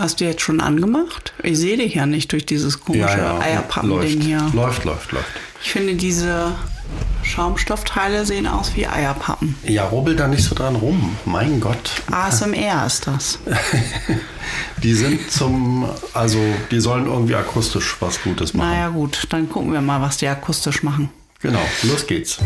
Hast du jetzt schon angemacht? Ich sehe dich ja nicht durch dieses komische Eierpappen-Ding hier. Läuft, läuft, läuft. Ich finde, diese Schaumstoffteile sehen aus wie Eierpappen. Ja, rubbel da nicht so dran rum. Mein Gott. ASMR ist das. die sind zum, also die sollen irgendwie akustisch was Gutes machen. Naja gut, dann gucken wir mal, was die akustisch machen. Genau, los geht's.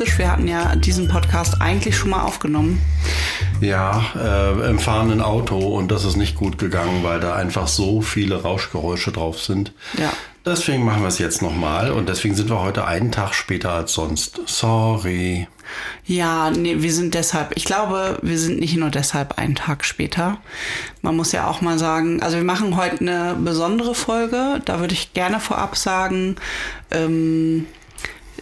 Apropos akustisch, wir hatten ja diesen Podcast eigentlich schon mal aufgenommen. Ja, äh, im fahrenden Auto und das ist nicht gut gegangen, weil da einfach so viele Rauschgeräusche drauf sind. Ja. Deswegen machen wir es jetzt nochmal und deswegen sind wir heute einen Tag später als sonst. Sorry. Ja, nee, wir sind deshalb, ich glaube, wir sind nicht nur deshalb einen Tag später. Man muss ja auch mal sagen, also wir machen heute eine besondere Folge. Da würde ich gerne vorab sagen, ähm,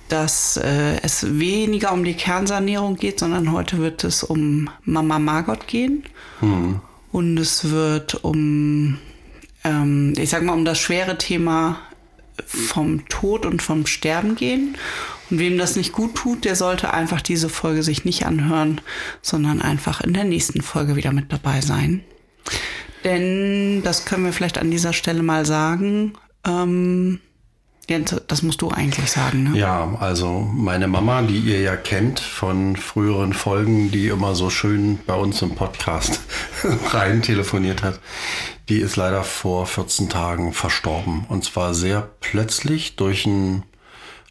dass äh, es weniger um die Kernsanierung geht, sondern heute wird es um Mama Margot gehen. Und es wird um, ähm, ich sag mal, um das schwere Thema vom Tod und vom Sterben gehen. Und wem das nicht gut tut, der sollte einfach diese Folge sich nicht anhören, sondern einfach in der nächsten Folge wieder mit dabei sein. Denn das können wir vielleicht an dieser Stelle mal sagen. Ähm, Jens, das musst du eigentlich sagen, ne? Ja, also meine Mama, die ihr ja kennt von früheren Folgen, die immer so schön bei uns im Podcast rein telefoniert hat, die ist leider vor 14 Tagen verstorben. Und zwar sehr plötzlich durch einen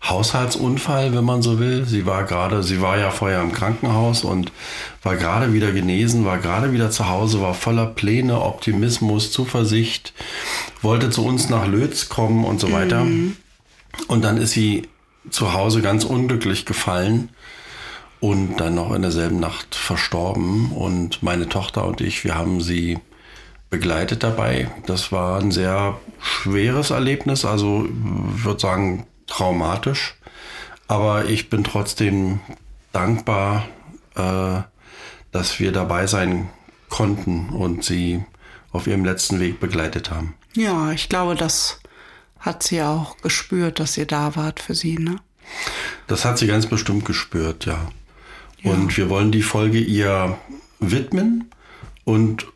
Haushaltsunfall, wenn man so will. Sie war gerade, sie war ja vorher im Krankenhaus und war gerade wieder genesen, war gerade wieder zu Hause, war voller Pläne, Optimismus, Zuversicht, wollte zu uns nach Lötz kommen und so weiter. Und dann ist sie zu Hause ganz unglücklich gefallen und dann noch in derselben Nacht verstorben. Und meine Tochter und ich, wir haben sie begleitet dabei. Das war ein sehr schweres Erlebnis, also würde sagen traumatisch. Aber ich bin trotzdem dankbar, äh, dass wir dabei sein konnten und sie auf ihrem letzten Weg begleitet haben. Ja, ich glaube, das hat sie auch gespürt, dass ihr da wart für sie, ne? Das hat sie ganz bestimmt gespürt, ja. Und wir wollen die Folge ihr widmen und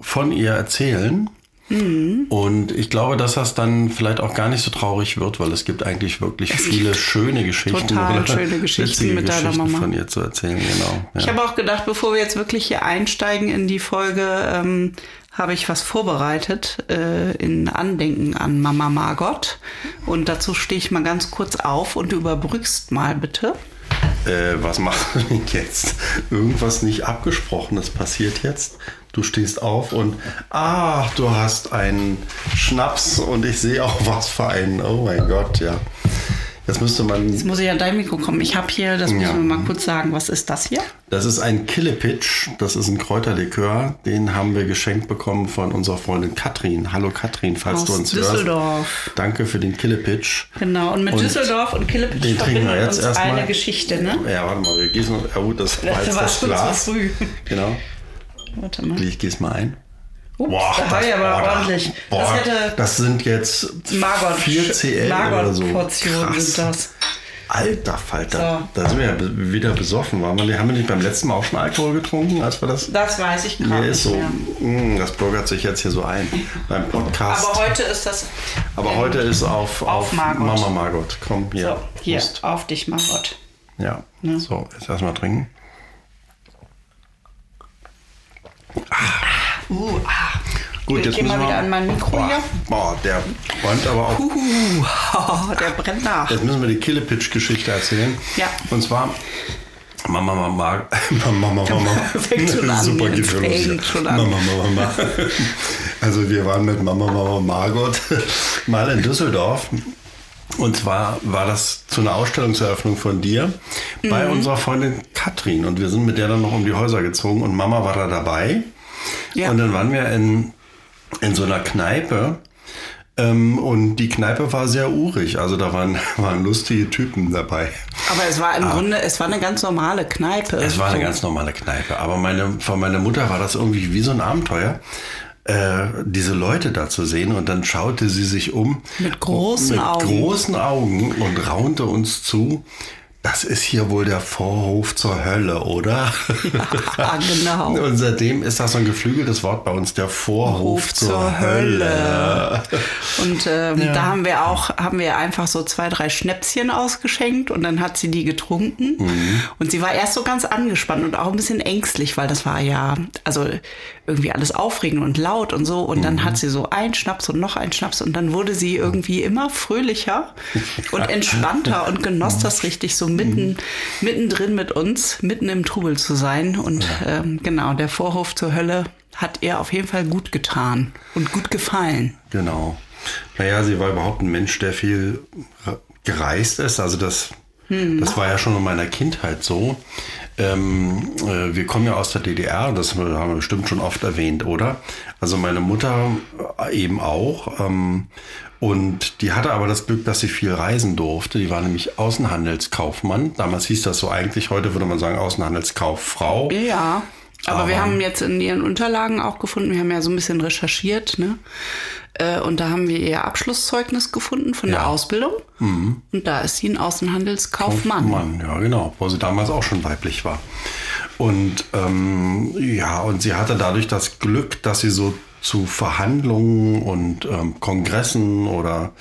von ihr erzählen. Und ich glaube, dass das dann vielleicht auch gar nicht so traurig wird, weil es gibt eigentlich wirklich viele schöne Geschichten. total schöne Geschichten mit deiner Geschichten Mama. von ihr zu erzählen, genau. Ja. Ich habe auch gedacht, bevor wir jetzt wirklich hier einsteigen in die Folge, ähm, habe ich was vorbereitet äh, in Andenken an Mama Margot. Und dazu stehe ich mal ganz kurz auf und überbrückst mal bitte. Äh, was machst du denn jetzt? Irgendwas nicht abgesprochenes passiert jetzt. Du stehst auf und ah, du hast einen Schnaps und ich sehe auch was für einen. Oh mein Gott, ja. Das müsste man. Jetzt muss ich an dein Mikro kommen. Ich habe hier, das müssen Ja. wir mal kurz sagen, was ist das hier? Das ist ein Killepitch. Das ist ein Kräuterlikör. Den haben wir geschenkt bekommen von unserer Freundin Katrin. Hallo Katrin, falls Aus du uns Düsseldorf. hörst. Danke für den Killepitch. Genau, und mit Und Düsseldorf und Killepitch Den trinken wir jetzt erstmal. eine Geschichte, ne? Ja, warte mal, wir gießen. Ja, gut, das war Das jetzt war das schon zu Glas. früh. Genau. Warte mal. Ich gieße mal ein. Ups, da war ja aber boah, ordentlich. Boah, das hätte das sind jetzt Margot, 4 CL oder so. Margot-Portionen Krass. sind das. Alter Falter. So. Da sind wir ja wieder besoffen. Waren wir, haben wir nicht beim letzten Mal auch schon Alkohol getrunken, als wir das. Das weiß ich gerade nicht so, mh, das bürgert sich jetzt hier so ein beim Podcast. Aber heute ist das. Aber heute ist auf, auf, Margot. Mama Margot. Komm, hier. So, hier, Prost. auf dich, Margot. Ja. So, jetzt erstmal trinken. Uh, ah. Gut, ich jetzt geh mal wieder an mein Mikro hier. boah, der räumt aber auch. Uh, der brennt nach. Jetzt müssen wir die Killepitch-Geschichte erzählen. Ja. Und zwar Mama, Mama, Mama, Mama, Mama. Fängt schon an, Super geht schon los. Mama, Mama, Mama. Also wir waren mit Mama, Mama, Margot mal in Düsseldorf. Und zwar war das zu einer Ausstellungseröffnung von dir bei Mhm. unserer Freundin Katrin. Und wir sind mit der dann noch um die Häuser gezogen und Mama war da dabei. Ja. Und dann waren wir in, in so einer Kneipe, Ähm, und die Kneipe war sehr urig, also da waren, waren lustige Typen dabei. Aber es war im ah. Grunde, es war eine ganz normale Kneipe. Es war eine ganz normale Kneipe, aber meine, von meiner Mutter war das irgendwie wie so ein Abenteuer äh, diese Leute da zu sehen und dann schaute sie sich um mit großen mit Augen, großen Augen und raunte uns zu. Das ist hier wohl der Vorhof zur Hölle, oder? Ja, genau. Und seitdem ist das so ein geflügeltes Wort bei uns, der Vorhof Hof zur, zur Hölle. Hölle. Und ähm, ja. da haben wir auch, haben wir einfach so zwei, drei Schnäpschen ausgeschenkt und dann hat sie die getrunken. Mhm. Und sie war erst so ganz angespannt und auch ein bisschen ängstlich, weil das war ja, also irgendwie alles aufregend und laut und so. Und dann mhm. hat sie so ein Schnaps und noch ein Schnaps und dann wurde sie irgendwie immer fröhlicher und entspannter und genoss das richtig so mitten, mittendrin mit uns, mitten im Trubel zu sein. Und ja. ähm, genau, der Vorhof zur Hölle hat ihr auf jeden Fall gut getan und gut gefallen. Genau. Naja, sie war überhaupt ein Mensch, der viel gereist ist. Also das, hm. das war ja schon in meiner Kindheit so. Ähm, äh, wir kommen ja aus der DDR, das haben wir bestimmt schon oft erwähnt, oder? Also meine Mutter eben auch. Ähm, und die hatte aber das Glück, dass sie viel reisen durfte. Die war nämlich Außenhandelskaufmann. Damals hieß das so eigentlich, heute würde man sagen Außenhandelskauffrau. Ja. Aber, aber, wir haben jetzt in ihren Unterlagen auch gefunden, wir haben ja so ein bisschen recherchiert, ne? Äh, und da haben wir ihr Abschlusszeugnis gefunden von ja. der Ausbildung. Mhm. Und da ist sie ein Außenhandelskaufmann. Kaufmann, ja, genau, wo sie damals auch schon weiblich war. Und ähm, ja, und sie hatte dadurch das Glück, dass sie so zu Verhandlungen und ähm, Kongressen oder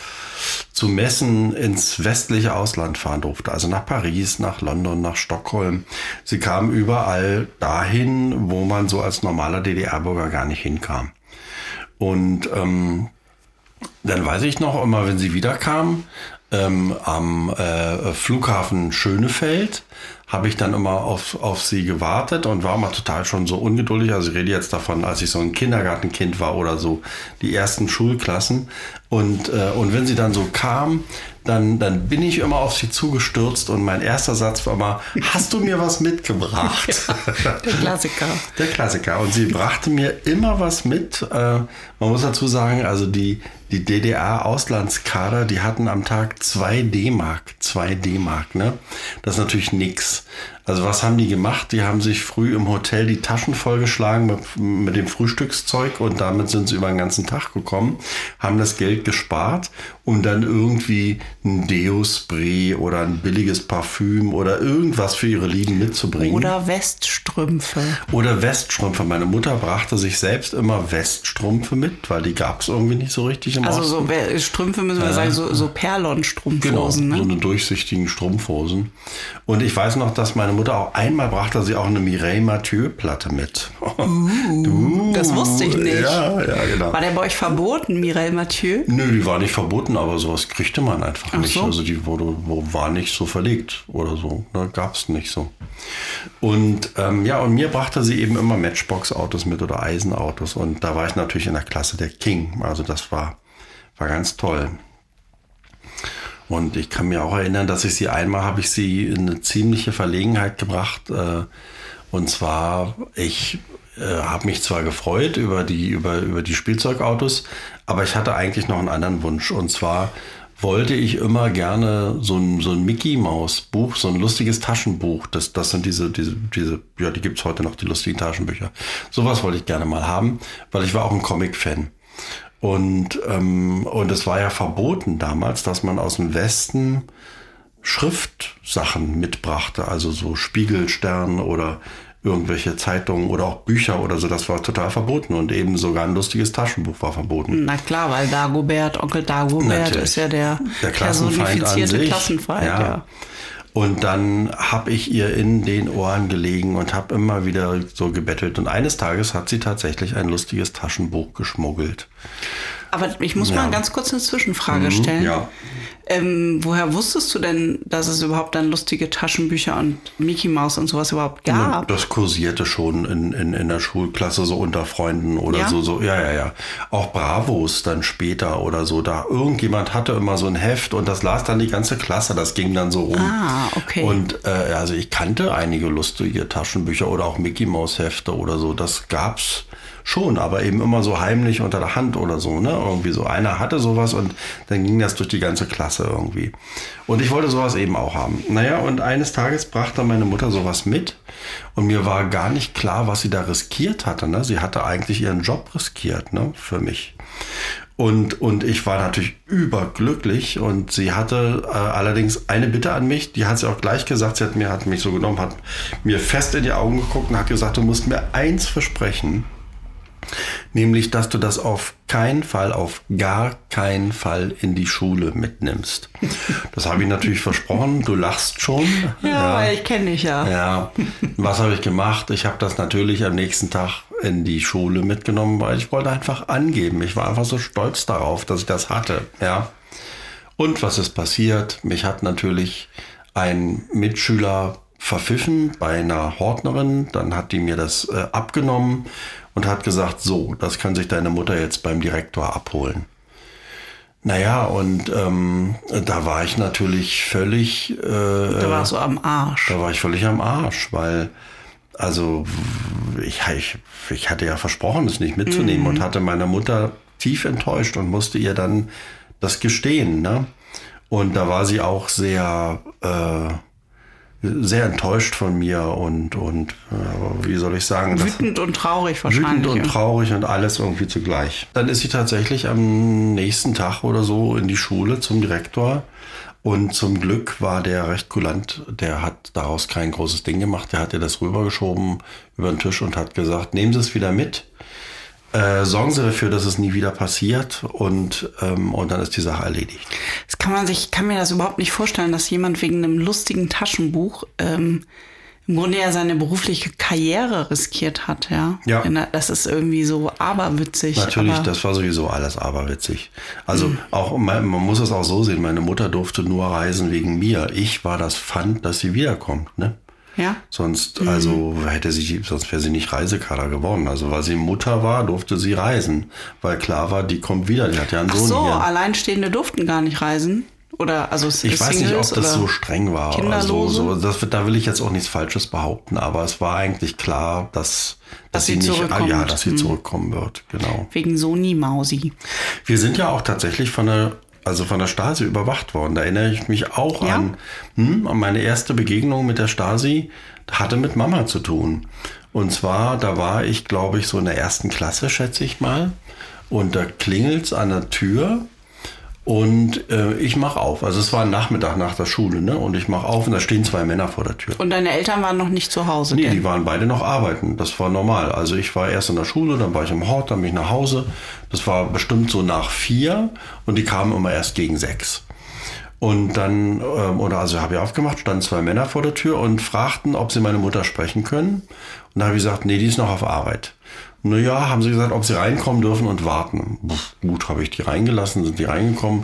zu Messen ins westliche Ausland fahren durfte. Also nach Paris, nach London, nach Stockholm. Sie kam überall dahin, wo man so als normaler DDR-Bürger gar nicht hinkam. Und ähm, dann weiß ich noch immer, wenn sie wiederkam, ähm, am äh, Flughafen Schönefeld habe ich dann immer auf, auf sie gewartet und war immer total schon so ungeduldig. Also ich rede jetzt davon, als ich so ein Kindergartenkind war oder so, die ersten Schulklassen. Und, äh, und wenn sie dann so kam, dann, dann bin ich immer auf sie zugestürzt und mein erster Satz war immer, hast du mir was mitgebracht? Ja, der Klassiker. Der Klassiker. Und sie brachte mir immer was mit. Äh, man muss dazu sagen, also die, die DDR-Auslandskader, die hatten am Tag zwei D-Mark. Zwei D-Mark, ne? Das ist natürlich nix. Also was haben die gemacht? Die haben sich früh im Hotel die Taschen vollgeschlagen mit, mit dem Frühstückszeug und damit sind sie über den ganzen Tag gekommen, haben das Geld gespart, um dann irgendwie ein Deo-Spray oder ein billiges Parfüm oder irgendwas für ihre Lieben mitzubringen. Oder Weststrümpfe. Oder Weststrümpfe. Meine Mutter brachte sich selbst immer Weststrümpfe mit, weil die gab es irgendwie nicht so richtig im Also Osten. so Strümpfe müssen wir äh, sagen, so, so Perlon-Strumpfhosen. Genau, ne? so eine durchsichtigen Strumpfhosen. Und ich weiß noch, dass meine Mutter auch einmal brachte sie auch eine Mireille Mathieu Platte mit. Uh, das wusste ich nicht. Ja, ja, genau. War der bei euch verboten, Mireille Mathieu? Nö, die war nicht verboten, aber sowas kriegte man einfach Ach nicht. So? Also die wurde, war nicht so verlegt oder so. Da ne, gab es nicht so. Und ähm, ja, und mir brachte sie eben immer Matchbox-Autos mit oder Eisenautos. Und da war ich natürlich in der Klasse der King. Also das war, war ganz toll. Und ich kann mir auch erinnern, dass ich sie einmal habe ich sie in eine ziemliche Verlegenheit gebracht. Äh, und zwar, ich äh, habe mich zwar gefreut über die, über, über die Spielzeugautos, aber ich hatte eigentlich noch einen anderen Wunsch. Und zwar wollte ich immer gerne so ein, so ein Mickey Maus Buch, so ein lustiges Taschenbuch. Das, das sind diese, diese, diese, ja, die gibt's heute noch, die lustigen Taschenbücher. Sowas wollte ich gerne mal haben, weil ich war auch ein Comic-Fan. Und, ähm, und es war ja verboten damals, dass man aus dem Westen Schriftsachen mitbrachte, also so Spiegelstern oder irgendwelche Zeitungen oder auch Bücher oder so, das war total verboten und eben sogar ein lustiges Taschenbuch war verboten. Na klar, weil Dagobert, Onkel Dagobert Natürlich. ist ja der, der personifizierte Klassenfeind. Ja. ja. Und dann habe ich ihr in den Ohren gelegen und habe immer wieder so gebettelt. Und eines Tages hat sie tatsächlich ein lustiges Taschenbuch geschmuggelt. Aber ich muss ja. mal ganz kurz eine Zwischenfrage mhm, stellen. Ja. Ähm, woher wusstest du denn, dass es überhaupt dann lustige Taschenbücher und Mickey Mouse und sowas überhaupt gab? Das kursierte schon in, in, in der Schulklasse so unter Freunden oder ja? so, so. Ja, ja, ja. Auch Bravos dann später oder so. Da irgendjemand hatte immer so ein Heft und das las dann die ganze Klasse. Das ging dann so rum. Ah, okay. Und äh, also ich kannte einige lustige Taschenbücher oder auch Mickey Mouse Hefte oder so. Das gab's schon, aber eben immer so heimlich unter der Hand oder so, ne? Irgendwie so. Einer hatte sowas und dann ging das durch die ganze Klasse irgendwie. Und ich wollte sowas eben auch haben. Naja, und eines Tages brachte meine Mutter sowas mit und mir war gar nicht klar, was sie da riskiert hatte. Ne? Sie hatte eigentlich ihren Job riskiert, ne? Für mich. Und, und ich war natürlich überglücklich und sie hatte äh, allerdings eine Bitte an mich, die hat sie auch gleich gesagt, sie hat mir hat mich so genommen, hat mir fest in die Augen geguckt und hat gesagt, du musst mir eins versprechen, nämlich dass du das auf keinen Fall, auf gar keinen Fall in die Schule mitnimmst. Das habe ich natürlich versprochen, du lachst schon. Ja, ja. ich kenne dich ja. Ja, was habe ich gemacht? Ich habe das natürlich am nächsten Tag in die Schule mitgenommen, weil ich wollte einfach angeben. Ich war einfach so stolz darauf, dass ich das hatte. Ja. Und was ist passiert? Mich hat natürlich ein Mitschüler verpfiffen bei einer Hortnerin. Dann hat die mir das äh, abgenommen und hat gesagt, so, das kann sich deine Mutter jetzt beim Direktor abholen. Naja, und ähm, da war ich natürlich völlig. Äh, da warst du am Arsch. Da war ich völlig am Arsch, weil also ich, ich, ich hatte ja versprochen, es nicht mitzunehmen mhm. und hatte meine Mutter tief enttäuscht und musste ihr dann das gestehen. Ne? Und da war sie auch sehr, äh, sehr enttäuscht von mir und, und äh, wie soll ich sagen? Wütend und traurig wahrscheinlich. Wütend und traurig und alles irgendwie zugleich. Dann ist sie tatsächlich am nächsten Tag oder so in die Schule zum Direktor und zum Glück war der recht kulant, der hat daraus kein großes Ding gemacht, der hat ihr das rübergeschoben über den Tisch und hat gesagt, nehmen Sie es wieder mit, äh, sorgen Sie dafür, dass es nie wieder passiert und, ähm, und dann ist die Sache erledigt. Das kann man sich, kann mir das überhaupt nicht vorstellen, dass jemand wegen einem lustigen Taschenbuch ähm, im Grunde ja seine berufliche Karriere riskiert hat, ja. Ja. Das ist irgendwie so aberwitzig. Natürlich, das war sowieso alles aberwitzig. Also mhm. auch, man, man, muss es auch so sehen, meine Mutter durfte nur reisen wegen mir. Ich war das Pfand, dass sie wiederkommt, ne? Ja. Sonst, mhm. also hätte sie, sonst wäre sie nicht Reisekader geworden. Also weil sie Mutter war, durfte sie reisen. Weil klar war, die kommt wieder, die hat ja einen Ach Sohn so, hier. Alleinstehende durften gar nicht reisen. Oder also Ich weiß nicht, ob das so streng war. Kinderlose? So, so, das, da will ich jetzt auch nichts Falsches behaupten, aber es war eigentlich klar, dass, dass, dass sie, sie nicht, zurückkommt. ja, dass sie Hm. zurückkommen wird, genau. Wegen Soni Mausi. Wir sind ja auch tatsächlich von der, also von der Stasi überwacht worden. Da erinnere ich mich auch Ja? an, hm, an meine erste Begegnung mit der Stasi, hatte mit Mama zu tun. Und zwar, da war ich, glaube ich, so in der ersten Klasse, schätze ich mal. Und da klingelt's an der Tür und äh, ich mache auf. Also es war ein Nachmittag nach der Schule, ne? Und ich mache auf und da stehen zwei Männer vor der Tür. Und deine Eltern waren noch nicht zu Hause. Nee, gell? die waren beide noch arbeiten. Das war normal. Also ich war erst in der Schule, dann war ich im Hort, dann bin ich nach Hause. Das war bestimmt so nach vier und die kamen immer erst gegen sechs. Und dann, ähm, oder also habe ich aufgemacht, standen zwei Männer vor der Tür und fragten, ob sie meine Mutter sprechen können. Und da habe ich gesagt, nee, die ist noch auf Arbeit. Naja, haben sie gesagt, ob sie reinkommen dürfen und warten. Pff, gut, habe ich die reingelassen, sind die reingekommen.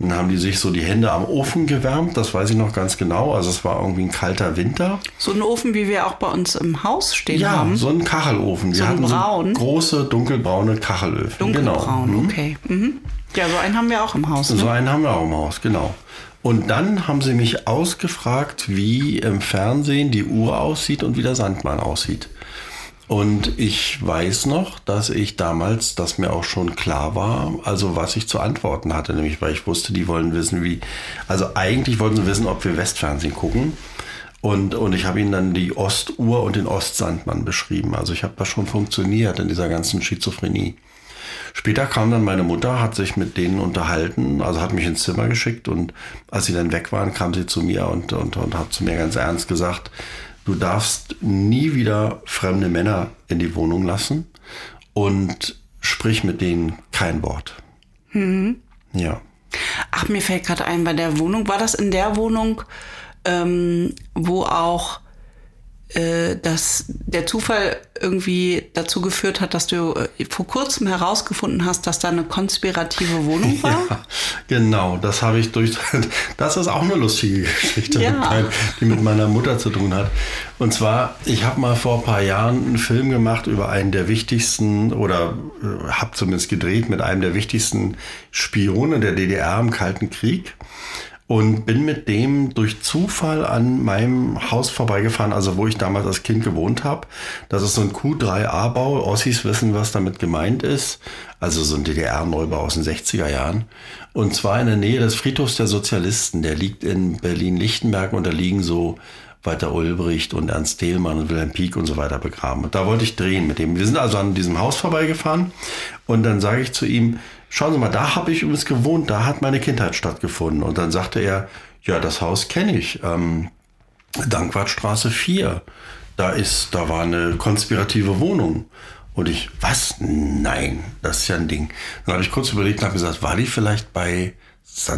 Dann haben die sich so die Hände am Ofen gewärmt, das weiß ich noch ganz genau. Also es war irgendwie ein kalter Winter. So ein Ofen, wie wir auch bei uns im Haus stehen Ja, haben. so ein Kachelofen. Wir So ein hatten braun? so große, dunkelbraune Kachelöfen. Dunkelbraun, Genau. Okay. Mhm. Ja, so einen haben wir auch im Haus. Ne? So einen haben wir auch im Haus, genau. Und dann haben sie mich ausgefragt, wie im Fernsehen die Uhr aussieht und wie der Sandmann aussieht. Und ich weiß noch, dass ich damals, dass mir auch schon klar war, also was ich zu antworten hatte, nämlich weil ich wusste, die wollen wissen, wie, also eigentlich wollten sie wissen, ob wir Westfernsehen gucken. Und, und ich habe ihnen dann die Ostuhr und den Ostsandmann beschrieben. Also ich habe das schon funktioniert in dieser ganzen Schizophrenie. Später kam dann meine Mutter, hat sich mit denen unterhalten, also hat mich ins Zimmer geschickt und als sie dann weg waren, kam sie zu mir und, und, und hat zu mir ganz ernst gesagt, du darfst nie wieder fremde Männer in die Wohnung lassen und sprich mit denen kein Wort. Ja. Ach, mir fällt gerade ein, bei der Wohnung, war das in der Wohnung, ähm, wo auch dass der Zufall irgendwie dazu geführt hat, dass du äh, vor kurzem herausgefunden hast, dass da eine konspirative Wohnung war? Ja, genau, das habe ich durch. Das ist auch eine lustige Geschichte, Ja. die mit meiner Mutter zu tun hat. Und zwar, ich habe mal vor ein paar Jahren einen Film gemacht über einen der wichtigsten, oder äh, habe zumindest gedreht mit einem der wichtigsten Spione der DDR im Kalten Krieg. Und bin mit dem durch Zufall an meinem Haus vorbeigefahren, also wo ich damals als Kind gewohnt habe. Das ist so ein Q3A-Bau. Ossis wissen, was damit gemeint ist. Also so ein DDR-Neubau aus den 60er Jahren. Und zwar in der Nähe des Friedhofs der Sozialisten. Der liegt in Berlin-Lichtenberg und da liegen so Walter Ulbricht und Ernst Thälmann und Wilhelm Pieck und so weiter begraben. Und da wollte ich drehen mit dem. Wir sind also an diesem Haus vorbeigefahren und dann sage ich zu ihm, schauen Sie mal, da habe ich übrigens gewohnt, da hat meine Kindheit stattgefunden. Und dann sagte er, ja, das Haus kenne ich. Ähm, Dankwartstraße 4. Da ist, da war eine konspirative Wohnung. Und ich, was? Nein, das ist ja ein Ding. Dann habe ich kurz überlegt und habe gesagt, war die vielleicht bei,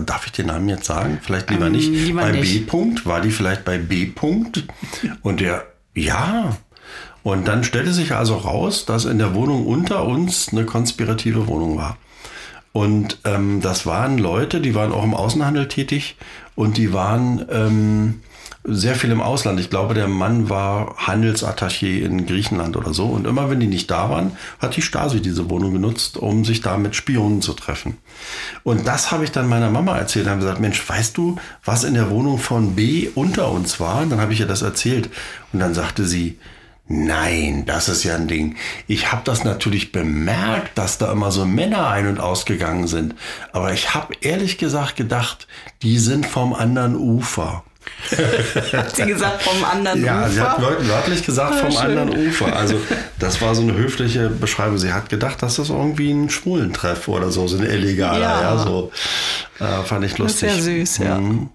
darf ich den Namen jetzt sagen? Vielleicht lieber ähm, nicht. Lieber bei nicht. B. -Punkt? War die vielleicht bei B. -Punkt? Und der, ja. Und dann stellte sich also raus, dass in der Wohnung unter uns eine konspirative Wohnung war. Und ähm, das waren Leute, die waren auch im Außenhandel tätig und die waren ähm, sehr viel im Ausland. Ich glaube, der Mann war Handelsattaché in Griechenland oder so. Und immer wenn die nicht da waren, hat die Stasi diese Wohnung genutzt, um sich da mit Spionen zu treffen. Und das habe ich dann meiner Mama erzählt. Haben gesagt, Mensch, weißt du, was in der Wohnung von B unter uns war? Und dann habe ich ihr das erzählt. Und dann sagte sie, Nein, das ist ja ein Ding. Ich habe das natürlich bemerkt, dass da immer so Männer ein- und ausgegangen sind. Aber ich habe ehrlich gesagt gedacht, die sind vom anderen Ufer. hat sie gesagt vom anderen ja, Ufer? Ja, sie hat wörtlich gesagt ah, vom schön. anderen Ufer. Also das war so eine höfliche Beschreibung. Sie hat gedacht, das ist irgendwie ein Schwulentreff oder so, so ein illegaler. Ja, ja so äh, fand ich lustig. Das ist sehr süß, ja. Mhm.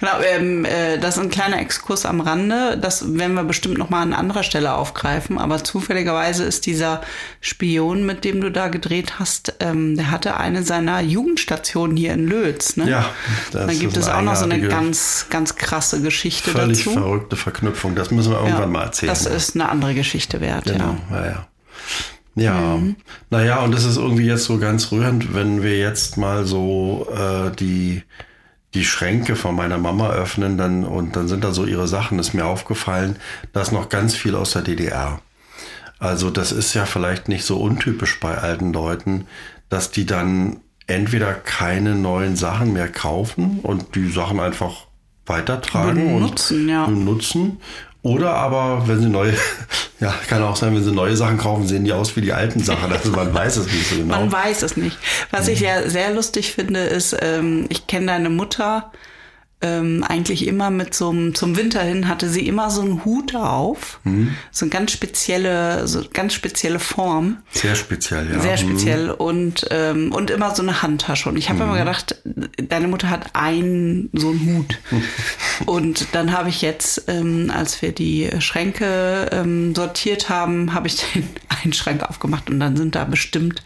Genau, ähm, äh, das ist ein kleiner Exkurs am Rande. Das werden wir bestimmt noch mal an anderer Stelle aufgreifen. Aber zufälligerweise ist dieser Spion, mit dem du da gedreht hast, ähm, der hatte eine seiner Jugendstationen hier in Lötz. Ne? Ja, das da gibt es auch noch so eine ganz, ganz krasse Geschichte völlig dazu. Völlig verrückte Verknüpfung. Das müssen wir irgendwann ja, mal erzählen. Das ist eine andere Geschichte wert. Genau, ja, ja. ja. Ja, mhm. naja, und es ist irgendwie jetzt so ganz rührend, wenn wir jetzt mal so äh, die die Schränke von meiner Mama öffnen dann, und dann sind da so ihre Sachen, ist mir aufgefallen, da ist noch ganz viel aus der DDR. Also das ist ja vielleicht nicht so untypisch bei alten Leuten, dass die dann entweder keine neuen Sachen mehr kaufen und die Sachen einfach weitertragen benutzen, und ja. benutzen oder aber, wenn sie neue, ja, kann auch sein, wenn sie neue Sachen kaufen, sehen die aus wie die alten Sachen. Also man weiß es nicht so genau. Man weiß es nicht. Was ich ja sehr lustig finde, ist, ähm, ich kenne deine Mutter ähm, eigentlich immer mit so einem, zum Winter hin hatte sie immer so einen Hut auf. Mhm. So eine ganz spezielle, so ganz spezielle Form. Sehr speziell, ja. Sehr mhm. speziell mhm. und, ähm, und immer so eine Handtasche. Und ich habe mhm. immer gedacht, deine Mutter hat einen, so einen Hut. und dann habe ich jetzt, ähm, als wir die Schränke ähm, sortiert haben, habe ich den einen Schrank aufgemacht und dann sind da bestimmt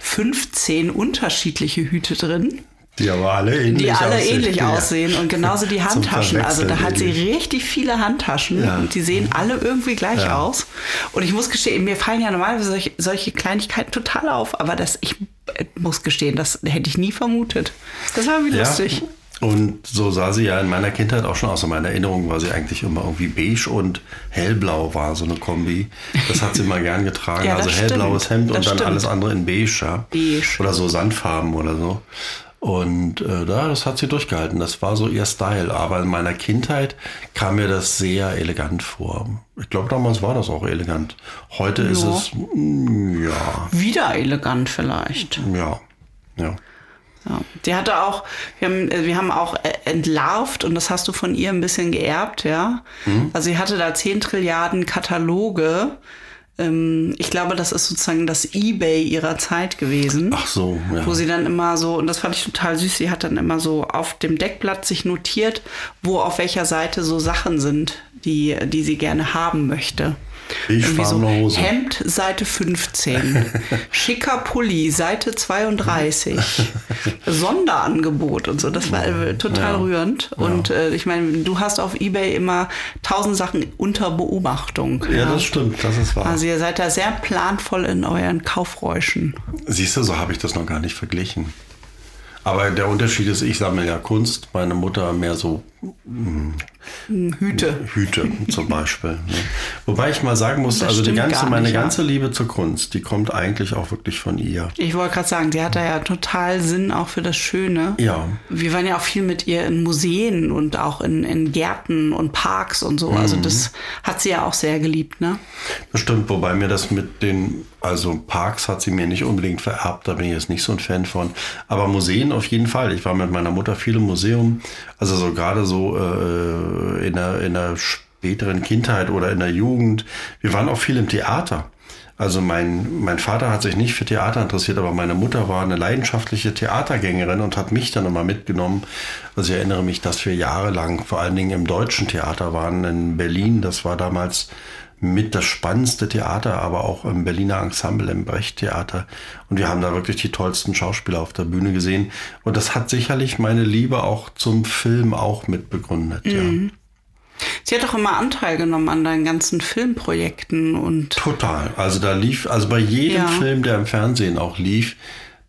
15 unterschiedliche Hüte drin. Die aber alle ähnlich, die alle aussehen. ähnlich aussehen. Und genauso die Handtaschen. Also da hat sie richtig viele Handtaschen ja. und die sehen alle irgendwie gleich ja. aus. Und ich muss gestehen, mir fallen ja normalerweise solche, solche Kleinigkeiten total auf, aber das, ich muss gestehen, das hätte ich nie vermutet. Das war irgendwie ja. lustig. Und so sah sie ja in meiner Kindheit auch schon aus. In meiner Erinnerung war sie eigentlich immer irgendwie beige und hellblau war so eine Kombi. Das hat sie mal gern getragen. ja, also hellblaues Hemd das und dann stimmt. alles andere in beige, ja. beige. Oder so Sandfarben oder so. Und äh, da, das hat sie durchgehalten. Das war so ihr Style. Aber in meiner Kindheit kam mir das sehr elegant vor. Ich glaube, damals war das auch elegant. Heute ja. ist es, mh, mm, ja. Wieder elegant vielleicht. Ja, ja. Ja. Die hatte auch, wir haben, äh, wir haben auch äh, entlarvt und das hast du von ihr ein bisschen geerbt, ja. Mhm. Also sie hatte da 10 Trilliarden Kataloge ich glaube, das ist sozusagen das Ebay ihrer Zeit gewesen. Ach so, ja. Wo sie dann immer so, und das fand ich total süß, sie hat dann immer so auf dem Deckblatt sich notiert, wo auf welcher Seite so Sachen sind, die, die sie gerne haben möchte. Ich so Hose. Hemd, Seite 15. Schicker Pulli, Seite 32. Sonderangebot und so. Das war äh, total ja. rührend. Ja. Und äh, ich meine, du hast auf Ebay immer tausend Sachen unter Beobachtung. Ja, ja, das stimmt. Das ist wahr. Also ihr seid da sehr planvoll in euren Kaufräuschen. Siehst du, so habe ich das noch gar nicht verglichen. Aber der Unterschied ist, ich sammle ja Kunst, meine Mutter mehr so Hüte. Hüte zum Beispiel. Ne? Wobei ich mal sagen muss, Das also die ganze, meine nicht, ja. ganze Liebe zur Kunst, die kommt eigentlich auch wirklich von ihr. Ich wollte gerade sagen, sie hat da ja total Sinn auch für das Schöne. Ja. Wir waren ja auch viel mit ihr in Museen und auch in, in Gärten und Parks und so. Also das hat sie ja auch sehr geliebt, ne? Bestimmt, wobei mir das mit den, also Parks hat sie mir nicht unbedingt vererbt, da bin ich jetzt nicht so ein Fan von. Aber Museen auf jeden Fall. Ich war mit meiner Mutter viel im Museum, also so gerade so äh, in, der, in der späteren Kindheit oder in der Jugend. Wir waren auch viel im Theater. Also mein, mein Vater hat sich nicht für Theater interessiert, aber meine Mutter war eine leidenschaftliche Theatergängerin und hat mich dann immer mitgenommen. Also ich erinnere mich, dass wir jahrelang vor allen Dingen im deutschen Theater waren in Berlin. Das war damals mit das spannendste Theater, aber auch im Berliner Ensemble, im Brecht-Theater. Und wir haben da wirklich die tollsten Schauspieler auf der Bühne gesehen. Und das hat sicherlich meine Liebe auch zum Film auch mit begründet. Ja. Sie hat doch immer Anteil genommen an deinen ganzen Filmprojekten und Total. Also da lief, also bei jedem Ja. Film, der im Fernsehen auch lief,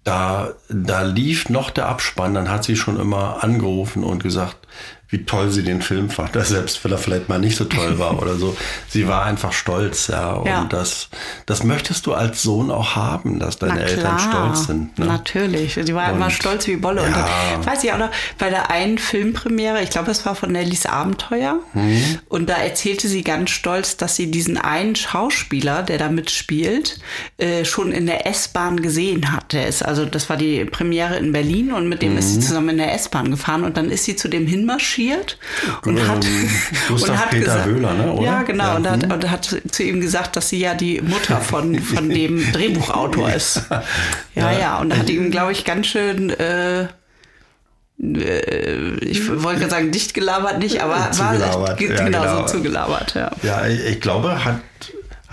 da, da lief noch der Abspann, dann hat sie schon immer angerufen und gesagt, wie toll sie den Film fand, selbst wenn er vielleicht mal nicht so toll war oder so. Sie war einfach stolz, ja. Und Ja. das, das möchtest du als Sohn auch haben, dass deine Eltern stolz sind. Ne? Natürlich. Sie war immer Und- stolz wie Bolle. Und Ja. dann, weiß ich auch noch, bei der einen Filmpremiere, ich glaube, es war von Nellys Abenteuer, Mhm. und da erzählte sie ganz stolz, dass sie diesen einen Schauspieler, der da mitspielt, äh, schon in der S-Bahn gesehen hatte. Es, also das war die Premiere in Berlin und mit dem ist Mhm. sie zusammen in der S-Bahn gefahren und dann ist sie zu dem hinmarschiert und Ähm, hat, Gustav und hat Peter gesagt, Wöhler, ne, oder? Ja, genau. Ja, Und, hat, mhm. und hat zu ihm gesagt, dass sie ja die Mutter von, von dem Drehbuchautor ist. Ja, ja. Und da hat ihm, glaube ich, ganz schön, äh, äh, ich wollte gerade sagen, dicht gelabert nicht, aber war Zugelabert, ge- ja, genau genau. so zugelabert, ja. Ja, ich, ich glaube, hat,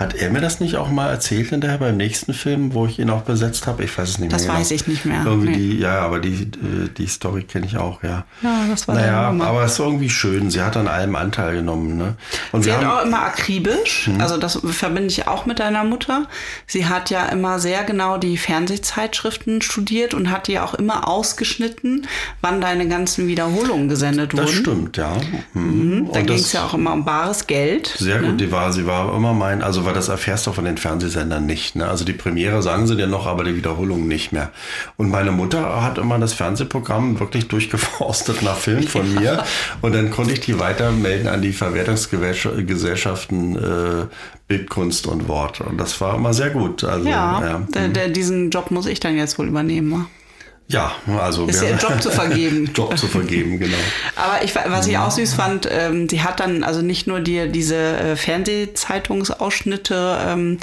hat er mir das nicht auch mal erzählt hinterher beim nächsten Film, wo ich ihn auch besetzt habe? Ich weiß es nicht Das mehr. genau. weiß ich nicht mehr, Irgendwie nee. die, ja, aber die, äh, die Story kenne ich auch, ja. Ja, das war Naja, aber es ist irgendwie schön. Sie hat an allem Anteil genommen. Ne? Und Sie hat haben, auch immer akribisch, Mhm. also das verbinde ich auch mit deiner Mutter. Sie hat ja immer sehr genau die Fernsehzeitschriften studiert und hat die auch immer ausgeschnitten, wann deine ganzen Wiederholungen gesendet das wurden. stimmt, ja. Mhm. Da Und ging das- es ja auch immer um bares Geld. Sehr gut, die war, sie war immer mein, also weil das erfährst du von den Fernsehsendern nicht. Ne? Also die Premiere sagen sie dir noch, aber die Wiederholung nicht mehr. Und meine Mutter hat immer das Fernsehprogramm wirklich durchgeforstet nach Film von mir. Und dann konnte ich die weitermelden an die Verwertungsgesellschaften äh, Bildkunst und Wort. Und das war immer sehr gut. Also, Ja, ja, Der, der, diesen Job muss ich dann jetzt wohl übernehmen. Ja also Ist ja ein Job zu vergeben. Job zu vergeben, genau. Aber ich, was ich auch süß fand, ähm, sie hat dann also nicht nur dir diese äh, Fernsehzeitungsausschnitte ähm,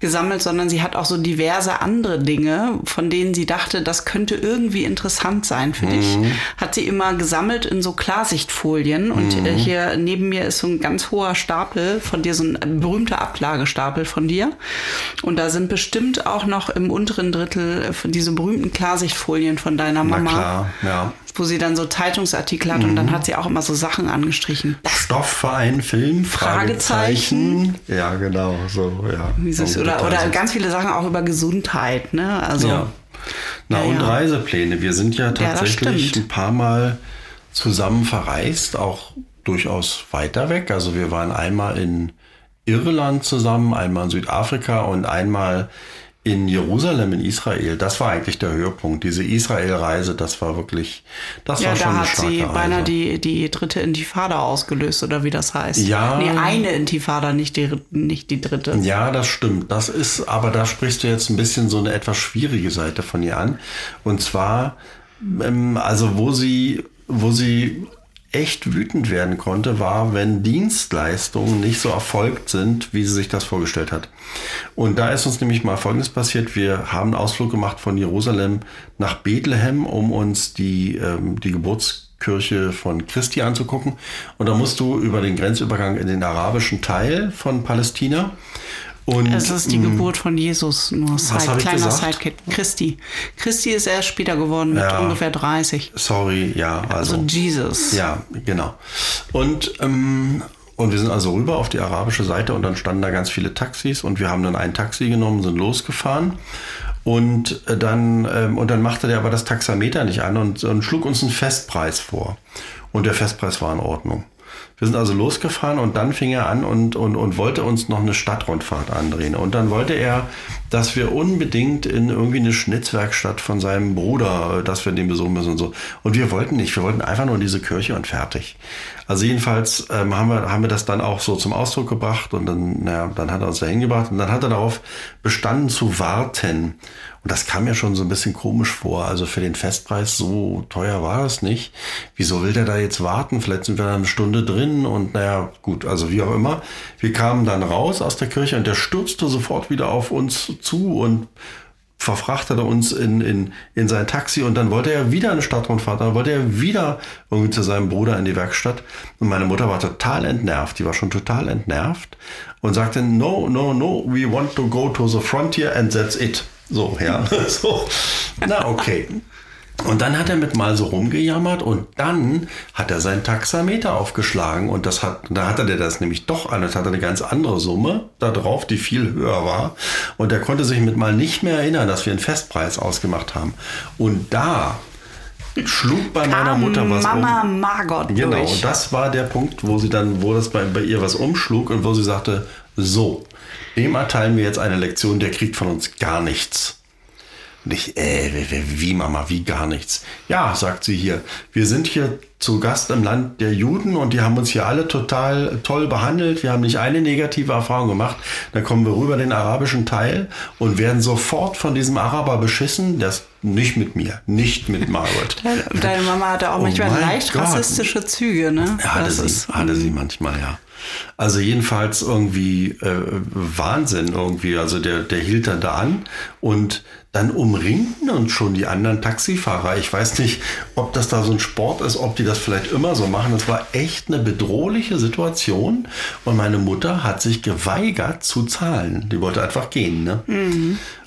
gesammelt, sondern sie hat auch so diverse andere Dinge, von denen sie dachte, das könnte irgendwie interessant sein für dich. Hat sie immer gesammelt in so Klarsichtfolien und äh, hier neben mir ist so ein ganz hoher Stapel von dir, so ein berühmter Ablagestapel von dir. Und da sind bestimmt auch noch im unteren Drittel äh, von diese berühmten Klarsichtfolien von deiner Na Mama klar, ja. wo sie dann so Zeitungsartikel hat und dann hat sie auch immer so Sachen angestrichen. Stoffverein Film? Fragezeichen. Ja, genau, so, ja. So oder, oder ganz viele Sachen auch über Gesundheit, ne? Also Ja. Na Ja, und ja. Reisepläne. Wir sind ja tatsächlich ein paar Mal zusammen verreist, auch durchaus weiter weg. Also wir waren einmal in Irland zusammen, einmal in Südafrika und einmal in Jerusalem in Israel. Das war eigentlich der Höhepunkt. Diese Israel-Reise, das war wirklich, das ja, war schon da eine hat starke sie beinahe Reise. die, die dritte Intifada ausgelöst, oder wie das heißt. Ja. Nee, eine Intifada, nicht die, nicht die dritte. Ja, das stimmt. Das ist, aber da sprichst du jetzt ein bisschen so eine etwas schwierige Seite von ihr an. Und zwar, ähm, also wo sie, wo sie echt wütend werden konnte, war, wenn Dienstleistungen nicht so erfolgt sind, wie sie sich das vorgestellt hat. Und da ist uns nämlich mal Folgendes passiert. Wir haben einen Ausflug gemacht von Jerusalem nach Bethlehem, um uns die, ähm, die Geburtskirche von Christi anzugucken. Und da musst du über den Grenzübergang in den arabischen Teil von Palästina. Und Es ist die Geburt von Jesus, nur Side, kleiner? Sidekick. Christi. Christi ist erst später geworden, mit Ja. ungefähr 30. sorry, ja, also, Also Jesus. ja, genau. Und ähm, und wir sind also rüber auf die arabische Seite und dann standen da ganz viele Taxis und wir haben dann ein Taxi genommen, sind losgefahren. Und äh, dann, ähm, und dann machte der aber das Taxameter nicht an und, und schlug uns einen Festpreis vor. Und der Festpreis war in Ordnung. Wir sind also losgefahren und dann fing er an und, und, und wollte uns noch eine Stadtrundfahrt andrehen. Und dann wollte er, dass wir unbedingt in irgendwie eine Schnitzwerkstatt von seinem Bruder, dass wir den besuchen müssen und so. Und wir wollten nicht, wir wollten einfach nur in diese Kirche und fertig. Also jedenfalls ähm, haben, wir, haben wir das dann auch so zum Ausdruck gebracht und dann, naja, dann hat er uns da hingebracht und dann hat er darauf bestanden zu warten. Und das kam mir schon so ein bisschen komisch vor. Also für den Festpreis so teuer war es nicht. Wieso will der da jetzt warten? Vielleicht sind wir da eine Stunde drin und naja, gut, also wie auch immer. Wir kamen dann raus aus der Kirche und der stürzte sofort wieder auf uns zu und verfrachtete uns in, in, in sein Taxi und dann wollte er wieder eine Stadtrundfahrt, dann wollte er wieder irgendwie zu seinem Bruder in die Werkstatt und meine Mutter war total entnervt, die war schon total entnervt und sagte, no, no, no, we want to go to the frontier and that's it. So, ja. So. Na, okay. Und dann hat er mit mal so rumgejammert und dann hat er sein Taxameter aufgeschlagen und das hat, da hatte der das nämlich doch an, das hatte eine ganz andere Summe da drauf, die viel höher war. Und er konnte sich mit mal nicht mehr erinnern, dass wir einen Festpreis ausgemacht haben. Und da schlug bei meiner Mutter was Mama um. Margot Genau, durch. und das war der Punkt, wo sie dann, wo das bei, bei ihr was umschlug und wo sie sagte, so, dem erteilen wir jetzt eine Lektion, der kriegt von uns gar nichts. Und ich, äh, wie, wie, Mama, wie gar nichts? Ja, sagt sie hier, wir sind hier zu Gast im Land der Juden und die haben uns hier alle total toll behandelt. Wir haben nicht eine negative Erfahrung gemacht. Dann kommen wir rüber den arabischen Teil und werden sofort von diesem Araber beschissen. Das nicht mit mir, nicht mit Margaret. Deine, Mama hatte auch Oh manchmal leicht Gott. rassistische Züge, ne? Hatte Das sie, ist- hatte sie manchmal, ja. Also jedenfalls irgendwie äh, Wahnsinn irgendwie. Also der, der hielt dann da an und dann umringten uns schon die anderen Taxifahrer. Ich weiß nicht, ob das da so ein Sport ist, ob die das vielleicht immer so machen. Das war echt eine bedrohliche Situation und meine Mutter hat sich geweigert zu zahlen. Die wollte einfach gehen, ne?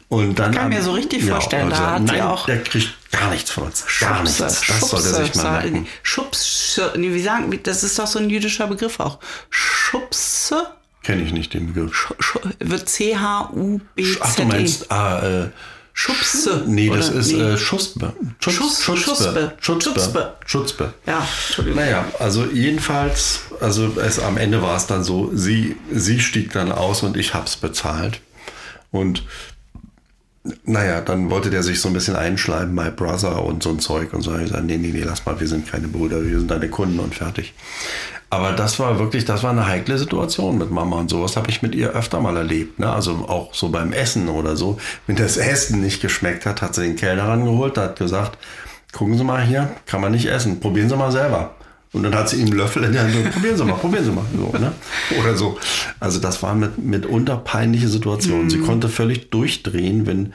Und dann Mhm. Kann mir so richtig vorstellen, da hat sie nein, auch- der kriegt gar nichts von uns. Gar nichts. Das sollte er sich mal merken. Schubse, nee, wie sagen, das ist doch so ein jüdischer Begriff auch. Schubse Kenne ich nicht den Begriff. Wird C-H-U-B-Z-E. Ach, du meinst, ah, äh, Schubse. nee, das ist Nee. äh, Schussbe. Schutz, Schuss- Schutzbe. Schutzbe. Schutzbe. Schutzbe. Schutzbe. Ja, Entschuldigung. Naja, also jedenfalls, also es, am Ende war es dann so, sie, sie stieg dann aus und ich hab's bezahlt. Und naja, dann wollte der sich so ein bisschen einschleimen, my brother und so ein Zeug und so. Ich gesagt, nee, nee, nee, lass mal, wir sind keine Brüder, wir sind deine Kunden und fertig. Aber das war wirklich, das war eine heikle Situation mit Mama und sowas habe ich mit ihr öfter mal erlebt. Ne? Also auch so beim Essen oder so. Wenn das Essen nicht geschmeckt hat, hat sie den Kellner rangeholt, hat gesagt, gucken Sie mal hier, kann man nicht essen, probieren Sie mal selber. Und dann hat sie ihm einen Löffel in der Hand und probieren Sie mal, probieren Sie mal. So, ne? Oder so. Also das waren mit, mitunter peinliche Situationen. Mhm. Sie konnte völlig durchdrehen, wenn,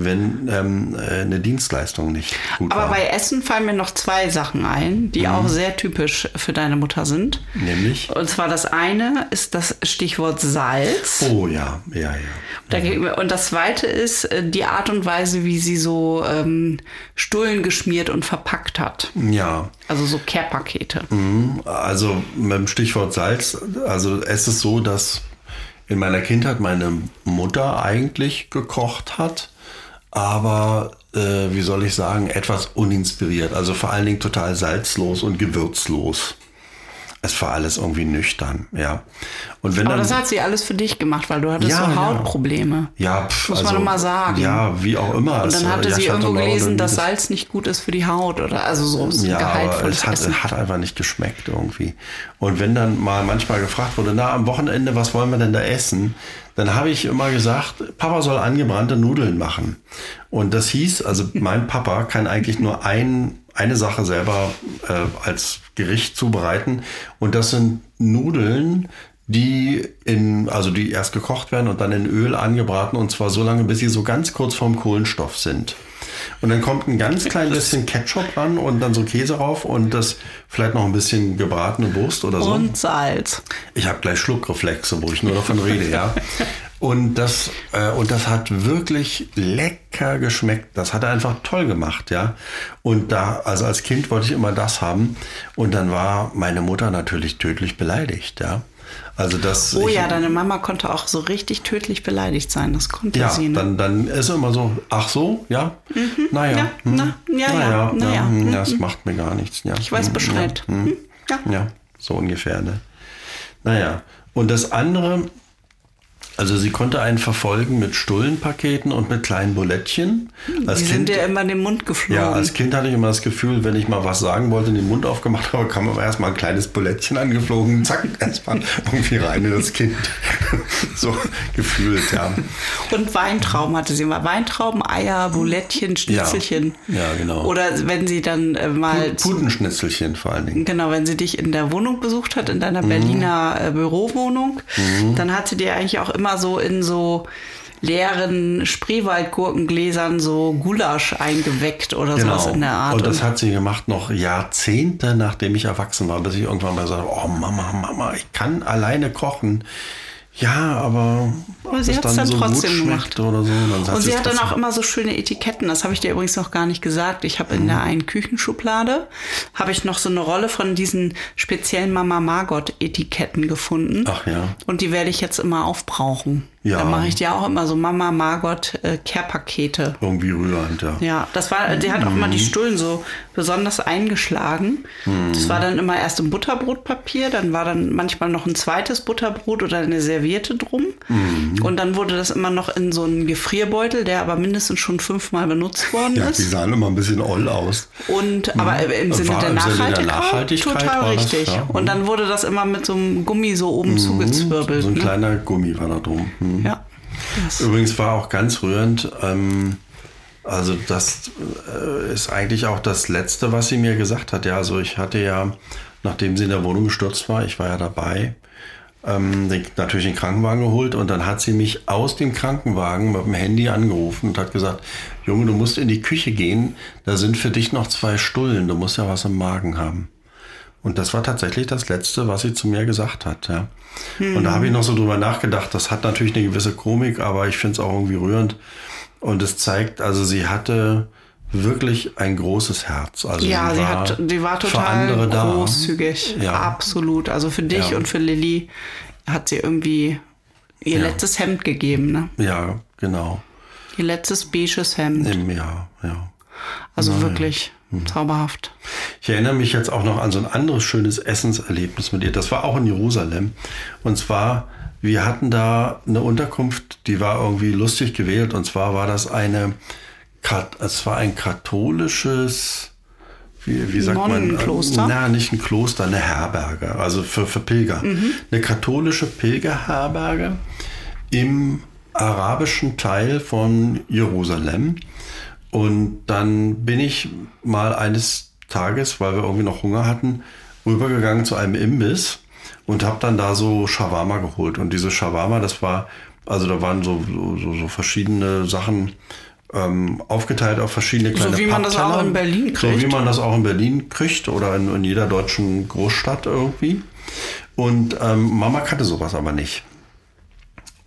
wenn ähm, äh, eine Dienstleistung nicht gut Aber war. bei Essen fallen mir noch zwei Sachen ein, die auch sehr typisch für deine Mutter sind. Nämlich? Und zwar das eine ist das Stichwort Salz. Oh ja, ja, ja. Da- Und das zweite ist äh, die Art und Weise, wie sie so ähm, Stullen geschmiert und verpackt hat. Ja, Also so Care-Pakete. also mit dem Stichwort Salz, also es ist so, dass in meiner Kindheit meine Mutter eigentlich gekocht hat, aber äh, wie soll ich sagen, etwas uninspiriert. Also vor allen Dingen total salzlos und gewürzlos. Es war alles irgendwie nüchtern, ja. Und wenn Aber dann das hat sie alles für dich gemacht, weil du hattest Ja, so ja. Hautprobleme. ja, pf, Muss man also, doch mal sagen. Ja, wie auch immer. Und Es, dann hatte sie Jascha irgendwo gelesen, dass das- Salz nicht gut ist für die Haut oder also so ist ein Ja, aber es hat, Essen. hat einfach nicht geschmeckt irgendwie. Und wenn dann mal manchmal gefragt wurde, na, am Wochenende, was wollen wir denn da essen? Dann habe ich immer gesagt, Papa soll angebrannte Nudeln machen. Und das hieß, also mein Papa kann eigentlich nur ein, eine Sache selber äh, als Gericht zubereiten. Und das sind Nudeln, die in, also die erst gekocht werden und dann in Öl angebraten und zwar so lange, bis sie so ganz kurz vorm Kohlenstoff sind. Und dann kommt ein ganz klein bisschen Ketchup ran und dann so Käse rauf und das vielleicht noch ein bisschen gebratene Wurst oder so. Und Salz. Ich habe gleich Schluckreflexe, wo ich nur davon rede, ja. Und das, äh, und das hat wirklich lecker geschmeckt. Das hat er einfach toll gemacht, ja. Und da, also als Kind wollte ich immer das haben. Und dann war meine Mutter natürlich tödlich beleidigt, ja. Also das. Oh ich- ja, deine Mama konnte auch so richtig tödlich beleidigt sein. Das konnte ja, sie. Ne? dann, dann ist immer so, ach so, ja, naja, Ja, hm, na, ja, ja, naja, na ja, hm, hm, das macht mir gar nichts. Ja, ich weiß hm, Bescheid. Ja, hm, Hm, ja. ja, So ungefähr, ne? Naja. Und das andere, also sie konnte einen verfolgen mit Stullenpaketen und mit kleinen Bulettchen. Als die kind, sind ja immer in den Mund geflogen. Ja, als Kind hatte ich immer das Gefühl, wenn ich mal was sagen wollte, den Mund aufgemacht habe, kam immer erstmal ein kleines Bulettchen angeflogen, zack, erstmal irgendwie rein in das Kind. so gefühlt, ja. Und Weintrauben hatte sie immer. Weintrauben, Eier, Bulettchen, Schnitzelchen. Ja, ja genau. Oder wenn sie dann äh, mal... Putenschnitzelchen vor allen Dingen. Genau, wenn sie dich in der Wohnung besucht hat, in deiner mhm. Berliner äh, Bürowohnung, mhm. dann hat sie dir eigentlich auch immer so in so leeren Spreewaldgurkengläsern so Gulasch eingeweckt oder genau. sowas in der Art. Und das hat sie gemacht noch Jahrzehnte, nachdem ich erwachsen war, bis ich irgendwann mal sagte, oh Mama, Mama, ich kann alleine kochen. Ja, aber, aber sie hat es dann, dann so trotzdem gemacht. Oder so, dann und sie hat dann auch immer so schöne Etiketten. Das habe ich dir übrigens noch gar nicht gesagt. Ich habe mhm. in der einen Küchenschublade habe ich noch so eine Rolle von diesen speziellen Mama Margot Etiketten gefunden. Ach ja. Und die werde ich jetzt immer aufbrauchen. Ja. Da mache ich dir auch immer so Mama Margot äh, Care-Pakete. Irgendwie rührend, ja. Ja, das war, die hat auch mhm. immer die Stullen so besonders eingeschlagen. Mhm. Das war dann immer erst im Butterbrotpapier, dann war dann manchmal noch ein zweites Butterbrot oder eine Serviette drum. Mhm. Und dann wurde das immer noch in so einen Gefrierbeutel, der aber mindestens schon fünfmal benutzt worden ja, ist. Die sahen immer ein bisschen oll aus. Und, aber mhm. im Sinne, der, Nachhaltigkeit, der Nachhaltigkeit total richtig. Das, ja. Und dann wurde das immer mit so einem Gummi so oben mhm. zugezwirbelt. So ein ne? kleiner Gummi war da drum. Mhm. Ja. Das. Übrigens war auch ganz rührend. Ähm, also das äh, ist eigentlich auch das Letzte, was sie mir gesagt hat. Ja, also ich hatte ja, nachdem sie in der Wohnung gestürzt war, ich war ja dabei, ähm, den, natürlich den Krankenwagen geholt und dann hat sie mich aus dem Krankenwagen mit dem Handy angerufen und hat gesagt, Junge, du musst in die Küche gehen, da sind für dich noch zwei Stullen, du musst ja was im Magen haben. Und das war tatsächlich das Letzte, was sie zu mir gesagt hat. Ja. Mhm. Und da habe ich noch so drüber nachgedacht. Das hat natürlich eine gewisse Komik, aber ich finde es auch irgendwie rührend. Und es zeigt, also sie hatte wirklich ein großes Herz. Also ja, sie, war, hat, die war total großzügig. Ja. Absolut. Also für dich ja. und für Lilly hat sie irgendwie ihr ja. letztes Hemd gegeben. Ne? Ja, genau. Ihr letztes beiges Hemd. Im Jahr, ja. Also Na, wirklich. Zauberhaft. Ich erinnere mich jetzt auch noch an so ein anderes schönes Essenserlebnis mit ihr. Das war auch in Jerusalem. Und zwar, wir hatten da eine Unterkunft, die war irgendwie lustig gewählt. Und zwar war das eine, es war ein katholisches, wie, wie sagt man? Kloster? Na, nicht ein Kloster, eine Herberge. Also für, für Pilger. Mhm. Eine katholische Pilgerherberge im arabischen Teil von Jerusalem. Und dann bin ich mal eines Tages, weil wir irgendwie noch Hunger hatten, rübergegangen zu einem Imbiss und habe dann da so Shawarma geholt. Und diese Shawarma, das war, also da waren so, so, so verschiedene Sachen ähm, aufgeteilt auf verschiedene kleine So wie man das auch in Berlin kriegt. So wie man das auch in Berlin kriegt oder in, in jeder deutschen Großstadt irgendwie. Und ähm, Mama kannte sowas aber nicht.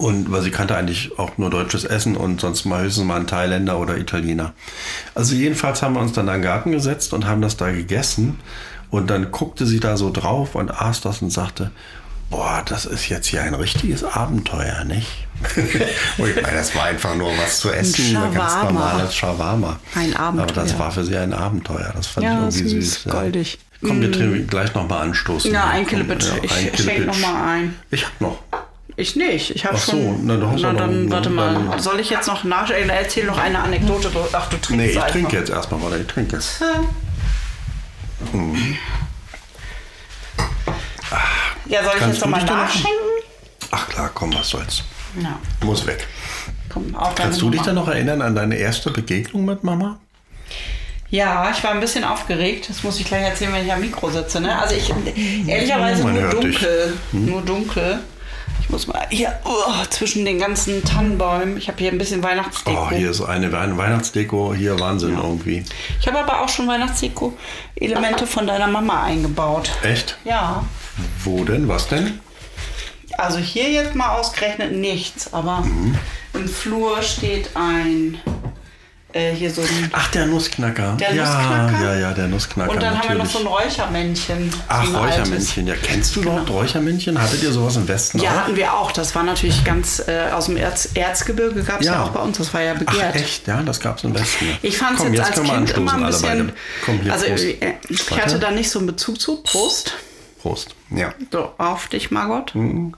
Und weil sie kannte eigentlich auch nur deutsches Essen und sonst mal höchstens mal ein Thailänder oder Italiener. Also jedenfalls haben wir uns dann in den Garten gesetzt und haben das da gegessen. Und dann guckte sie da so drauf und aß das und sagte, boah, das ist jetzt hier ein richtiges Abenteuer, nicht? und ich meine, das war einfach nur was zu essen, ein ganz normales Shawarma. Ein Abenteuer. Aber das war für sie ein Abenteuer. Das fand ja, ich irgendwie süß. süß goldig. Komm, wir mm. gleich nochmal anstoßen. Ja, ein Killepitch. Ja, ich schenke nochmal ein. Ich hab noch. Ich nicht. Ich habe so, schon. Na, du hast na, dann, noch, warte mal. Dann, soll ich jetzt noch nach? Erzähl noch eine Anekdote. Ach, du trinkst Nee, ich trinke jetzt erstmal, weil ich trinke jetzt. Hm. Ja, soll ich jetzt nochmal nachschenken? Ach klar, komm, was soll's. Ja. Muss weg. Komm, Kannst du dich dann noch erinnern an deine erste Begegnung mit Mama? Ja, ich war ein bisschen aufgeregt. Das muss ich gleich erzählen, wenn ich am Mikro sitze. Ne? Also ich ehrlicherweise nur dunkel. Hm? Nur dunkel. Muss mal hier oh, zwischen den ganzen Tannenbäumen. Ich habe hier ein bisschen Weihnachtsdeko. Oh, hier ist eine Weihnachtsdeko. Hier Wahnsinn ja. irgendwie. Ich habe aber auch schon Weihnachtsdeko-Elemente von deiner Mama eingebaut. Echt? Ja. Wo denn? Was denn? Also hier jetzt mal ausgerechnet nichts, aber mhm. im Flur steht ein äh, hier so ein. Ach, der Nussknacker. Der ja, Nussknacker. Ja, ja, der Nussknacker. Und dann natürlich. haben wir noch so ein Räuchermännchen. Ach, so Räuchermännchen. Ja, kennst du überhaupt genau. Räuchermännchen? Hattet ihr sowas im Westen Ja, auch? hatten wir auch. Das war natürlich ganz äh, aus dem Erz Erzgebirge, gab es ja. ja. auch bei uns. Das war ja begehrt. Ach, echt? Ja, das gab es im Westen. Ich fand es jetzt, jetzt als Kind immer ein bisschen. Komm, hier, also, äh, ich hatte da nicht so einen Bezug zu. Prost. Prost. Ja. So, auf dich, Margot. Mhm.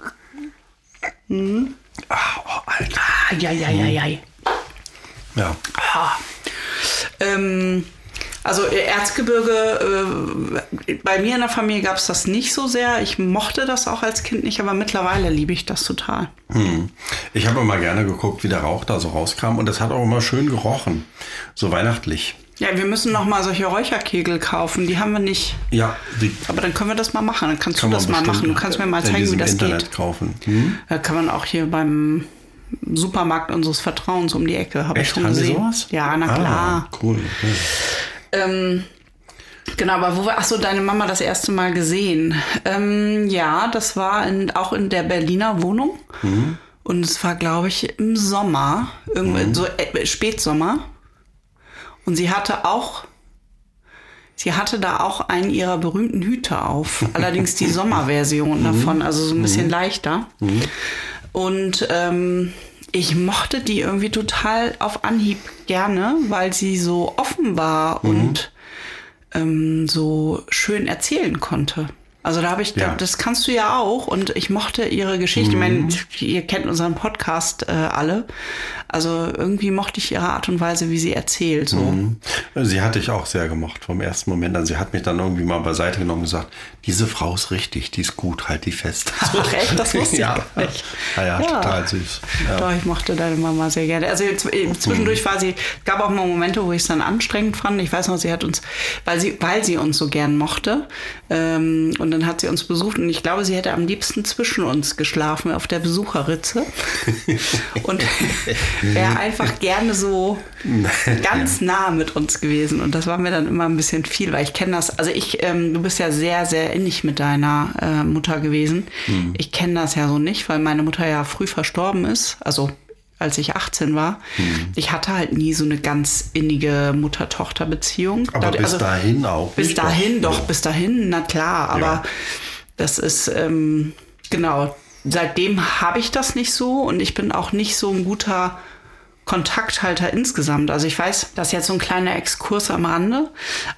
Mhm. Ah, oh, Alter. Ah, ja, ja, ja, ja. Ja. Ah. Ähm, also äh, Erzgebirge, äh, bei mir in der Familie gab es das nicht so sehr. Ich mochte das auch als Kind nicht, aber mittlerweile liebe ich das total. Hm. Ich habe immer gerne geguckt, wie der Rauch da so rauskam und das hat auch immer schön gerochen. So weihnachtlich. Ja, wir müssen noch mal solche Räucherkegel kaufen. Die haben wir nicht. Ja, die aber dann können wir das mal machen. Dann kannst du das mal machen. Du kannst mir mal zeigen, wie das Internet geht. kaufen. Hm? Da kann man auch hier beim Supermarkt unseres Vertrauens um die Ecke. Habe ich schon Haben gesehen. Sowas? Ja, na klar. Ah, cool. Okay. Ähm, genau, aber wo war, ach so, deine Mama das erste Mal gesehen? Ähm, ja, das war in, auch in der Berliner Wohnung. Mhm. Und es war, glaube ich, im Sommer, irgendwie Mhm. so äh, Spätsommer. Und sie hatte auch, sie hatte da auch einen ihrer berühmten Hüte auf. Allerdings die Sommerversion Mhm. davon, also so ein bisschen leichter. Und ähm, ich mochte die irgendwie total auf Anhieb gerne, weil sie so offen war und ähm, so schön erzählen konnte. Also da habe ich, Ja. das kannst du ja auch und ich mochte ihre Geschichte. Ich meine, ihr kennt unseren Podcast äh, alle. Also irgendwie mochte ich ihre Art und Weise, wie sie erzählt. So. Sie hatte ich auch sehr gemocht vom ersten Moment an. Sie hat mich dann irgendwie mal beiseite genommen und gesagt, diese Frau ist richtig, die ist gut, halt die fest. Ach echt, das wusste ich ja. nicht. Ja, ja, Ja. total süß. Ja. Doch, ich mochte deine Mama sehr gerne. Also äh, zwischendurch war sie, gab auch mal Momente, wo ich es dann anstrengend fand. Ich weiß noch, sie hat uns, weil sie, weil sie uns so gern mochte, ähm, und dann hat sie uns besucht und ich glaube, sie hätte am liebsten zwischen uns geschlafen auf der Besucherritze und wäre einfach gerne so ganz nah mit uns gewesen. Und das war mir dann immer ein bisschen viel, weil ich kenne das, also ich, ähm, du bist ja sehr, sehr innig mit deiner äh, Mutter gewesen. Ich kenne das ja so nicht, weil meine Mutter ja früh verstorben ist. Also als ich 18 war. Ich hatte halt nie so eine ganz innige Mutter-Tochter-Beziehung. Aber Da- bis also, dahin auch. bis dahin doch, Ja. bis dahin, na klar, aber Ja. das ist, ähm, genau, seitdem habe ich das nicht so und ich bin auch nicht so ein guter Kontakthalter insgesamt. Also ich weiß, das ist jetzt so ein kleiner Exkurs am Rande,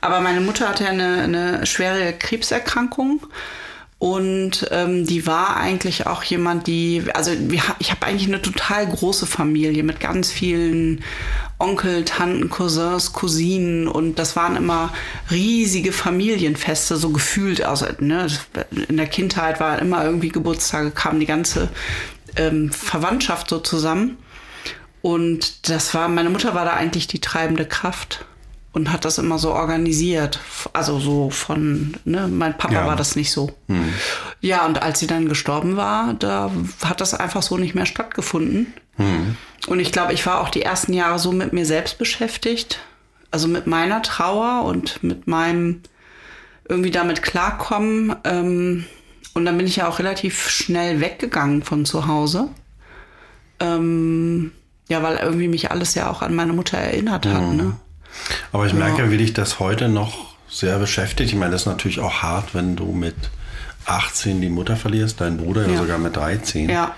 aber meine Mutter hatte ja eine, eine schwere Krebserkrankung. Und ähm, die war eigentlich auch jemand, die, also wir, ich habe eigentlich eine total große Familie mit ganz vielen Onkel, Tanten, Cousins, Cousinen und das waren immer riesige Familienfeste, so gefühlt. Also ne, in der Kindheit war immer irgendwie Geburtstage, kam die ganze ähm, Verwandtschaft so zusammen. Und das war, meine Mutter war da eigentlich die treibende Kraft und hat das immer so organisiert. Also so von, ne, mein Papa Ja. war das nicht so. Ja, und als sie dann gestorben war, da hat das einfach so nicht mehr stattgefunden. Und ich glaube, ich war auch die ersten Jahre so mit mir selbst beschäftigt. Also mit meiner Trauer und mit meinem irgendwie damit klarkommen. Ähm, und dann bin ich ja auch relativ schnell weggegangen von zu Hause. Ähm, ja, weil irgendwie mich alles ja auch an meine Mutter erinnert hat. Ne? Aber ich merke ja, wie dich das heute noch sehr beschäftigt. Ich meine, das ist natürlich auch hart, wenn du mit 18 die Mutter verlierst, dein Bruder ja, sogar mit 13. Ja.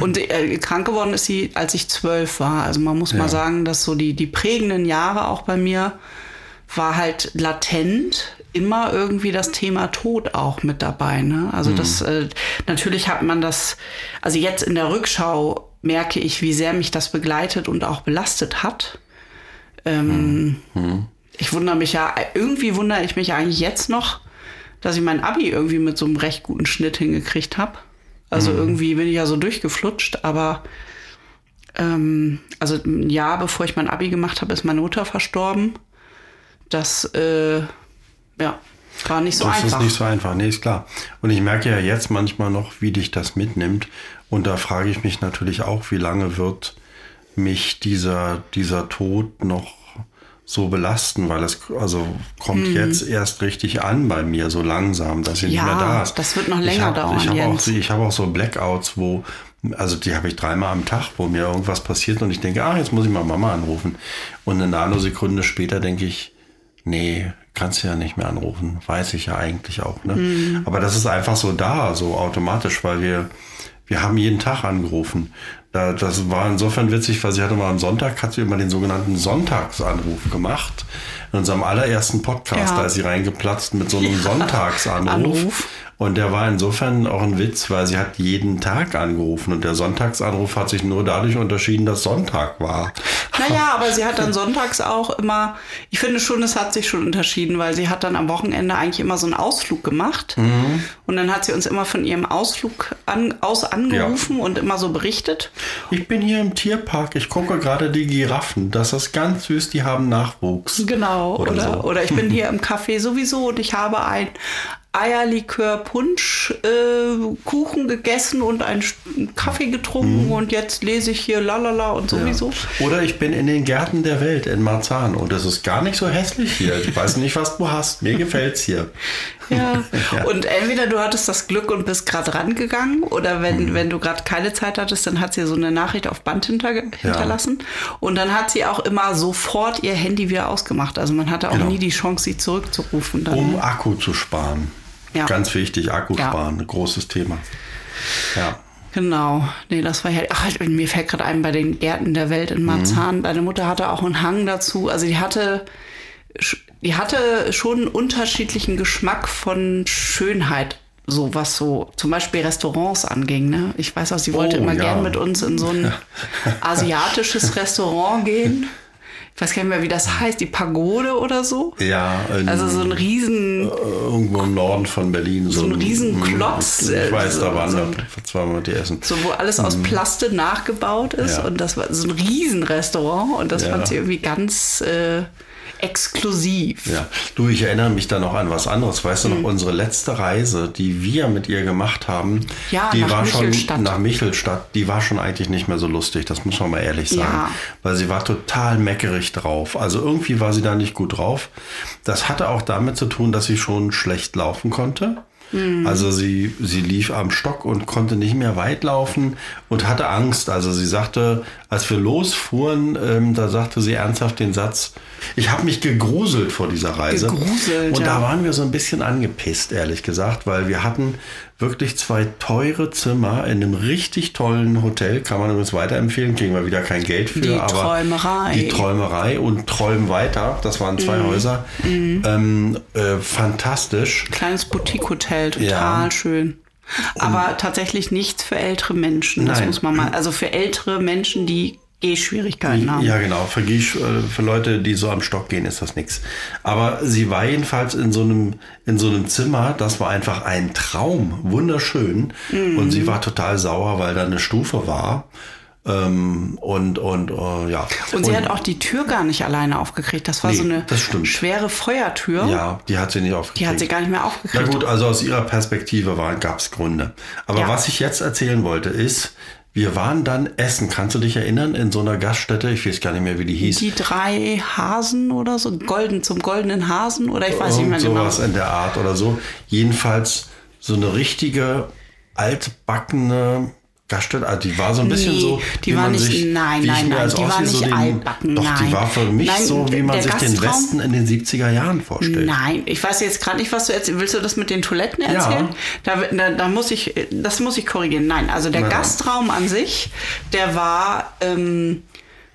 Und äh, krank geworden ist sie, als ich zwölf war. Also man muss Ja. mal sagen, dass so die, die prägenden Jahre auch bei mir war halt latent immer irgendwie das Thema Tod auch mit dabei. Ne? Also das äh, natürlich hat man das, also jetzt in der Rückschau merke ich, wie sehr mich das begleitet und auch belastet hat. Ähm, Ich wundere mich ja, irgendwie wundere ich mich eigentlich jetzt noch, dass ich mein Abi irgendwie mit so einem recht guten Schnitt hingekriegt habe. Also irgendwie bin ich ja so durchgeflutscht, aber ähm, also ein Jahr bevor ich mein Abi gemacht habe, ist meine Mutter verstorben. Das äh, ja, war nicht so das einfach. ist nicht so einfach, nee, ist klar. Und ich merke ja jetzt manchmal noch, wie dich das mitnimmt. Und da frage ich mich natürlich auch, wie lange wird mich dieser, dieser Tod noch so belasten, weil es also kommt jetzt erst richtig an bei mir, so langsam, dass sie. Ja, nicht mehr da ist. das wird noch Ich länger hab- dauern, Ich habe auch, ich habe auch so Blackouts, wo, also die habe ich dreimal am Tag, wo mir irgendwas passiert und ich denke, ah, jetzt muss ich mal Mama anrufen. Und eine Nanosekunde später denke ich, nee, kannst du ja nicht mehr anrufen. Weiß ich ja eigentlich auch. Ne? Mhm. Aber das ist einfach so da, so automatisch, weil wir, wir haben jeden Tag angerufen. Da, das war insofern witzig, weil sie hatte mal am Sonntag, hat sie immer den sogenannten Sonntagsanruf gemacht. In unserem allerersten Podcast, Ja. da ist sie reingeplatzt mit so einem Sonntagsanruf. Anruf. Und der war insofern auch ein Witz, weil sie hat jeden Tag angerufen und der Sonntagsanruf hat sich nur dadurch unterschieden, dass Sonntag war. Naja, aber sie hat dann sonntags auch immer, ich finde schon, es hat sich schon unterschieden, weil sie hat dann am Wochenende eigentlich immer so einen Ausflug gemacht. Mhm. Und dann hat sie uns immer von ihrem Ausflug an, aus angerufen und immer so berichtet. Ich bin hier im Tierpark, ich gucke gerade die Giraffen. Das ist ganz süß, die haben Nachwuchs. Genau. Oder Oder, oder, so. ich bin hier im Café sowieso und ich habe ein Eierlikör-Punsch äh, Kuchen gegessen und einen Kaffee getrunken Mhm. und jetzt lese ich hier lalala und sowieso. Oder ich bin in den Gärten der Welt in Marzahn und es ist gar nicht so hässlich hier. Ich weiß nicht, was du hast. Mir gefällt's hier. Ja. Ja. Und entweder du hattest das Glück und bist gerade rangegangen oder Mhm. wenn, wenn du gerade keine Zeit hattest, dann hat sie so eine Nachricht auf Band hinter, hinterlassen. Und dann hat sie auch immer sofort ihr Handy wieder ausgemacht. Also man hatte auch Genau. nie die Chance, sie zurückzurufen. Dann. Um Akku zu sparen. Ja. Ganz wichtig, Akku Ja. sparen, ein großes Thema. Ja. Genau. Nee, das war ja. Ach, mir fällt gerade ein bei den Gärten der Welt in Marzahn. Deine Mutter hatte auch einen Hang dazu. Also die hatte. Die hatte schon einen unterschiedlichen Geschmack von Schönheit. So was so zum Beispiel Restaurants anging. Ne? Ich weiß auch, sie wollte Oh, immer ja. gern mit uns in so ein asiatisches Restaurant gehen. Ich weiß gar nicht mehr, wie das heißt, die Pagode oder so. Ja, in, Also so ein riesen, irgendwo im Norden von Berlin. So ein Riesenklotz, Ich äh, weiß, so- da waren so wir ein- zweimal die essen. so wo alles aus Plaste nachgebaut ist. Ja. Und das war so ein Riesenrestaurant und das Ja. fand sie irgendwie ganz äh, exklusiv. Ja, du, ich erinnere mich da noch an was anderes. Weißt Hm. du noch, unsere letzte Reise, die wir mit ihr gemacht haben, Ja, die nach war Michelstadt. schon nach Michelstadt, die war schon eigentlich nicht mehr so lustig, das muss man mal ehrlich sagen. Ja. Weil sie war total meckerig drauf. Also irgendwie war sie da nicht gut drauf. Das hatte auch damit zu tun, dass sie schon schlecht laufen konnte. Hm. Also sie, sie lief am Stock und konnte nicht mehr weit laufen und hatte Angst. Also sie sagte, als wir losfuhren, ähm, da sagte sie ernsthaft den Satz, ich habe mich gegruselt vor dieser Reise. Gegruselt, und ja. da waren wir so ein bisschen angepisst, ehrlich gesagt, weil wir hatten wirklich zwei teure Zimmer in einem richtig tollen Hotel. Kann man übrigens weiterempfehlen, kriegen wir wieder kein Geld für. Die aber Träumerei. Die Träumerei und Träum weiter. Das waren zwei Häuser. Ähm, äh, fantastisch. Kleines Boutique-Hotel, total Ja. schön. Aber tatsächlich nichts für ältere Menschen. Das Nein. muss man mal. Also für ältere Menschen, die Gehschwierigkeiten haben. Ja, genau. Für, Giesch- äh, für Leute, die so am Stock gehen, ist das nichts. Aber sie war jedenfalls in so einem, in so einem Zimmer, das war einfach ein Traum. Wunderschön. Mhm. Und sie war total sauer, weil da eine Stufe war. Ähm, und, und, äh, ja. Und sie hat auch die Tür gar nicht alleine aufgekriegt. Das war Nee, so eine schwere Feuertür. Ja, die hat sie nicht aufgekriegt. Die hat sie gar nicht mehr Na aufgekriegt. gut, also aus ihrer Perspektive gab es Gründe. Aber Ja. was ich jetzt erzählen wollte, ist, wir waren dann essen. Kannst du dich erinnern? In so einer Gaststätte, ich weiß gar nicht mehr, wie die hieß. Die drei Hasen oder so, golden zum goldenen Hasen oder ich weiß nicht mehr Irgend genau. sowas in der Art oder so. Jedenfalls so eine richtige altbackene Gaststätte. Also die war so ein bisschen Nee, so. die war nicht- sich, nein, nein, nein, die war nicht so den, altbacken, Doch, die nein. war für mich Nein, so, wie man sich den Gastraum- Westen in den 70er Jahren vorstellt. Nein, ich weiß jetzt gerade nicht, was du erzählst. Willst du das mit den Toiletten erzählen? Da, da, da muss ich, das muss ich korrigieren. Nein, also der dann. Gastraum an sich, der war ähm,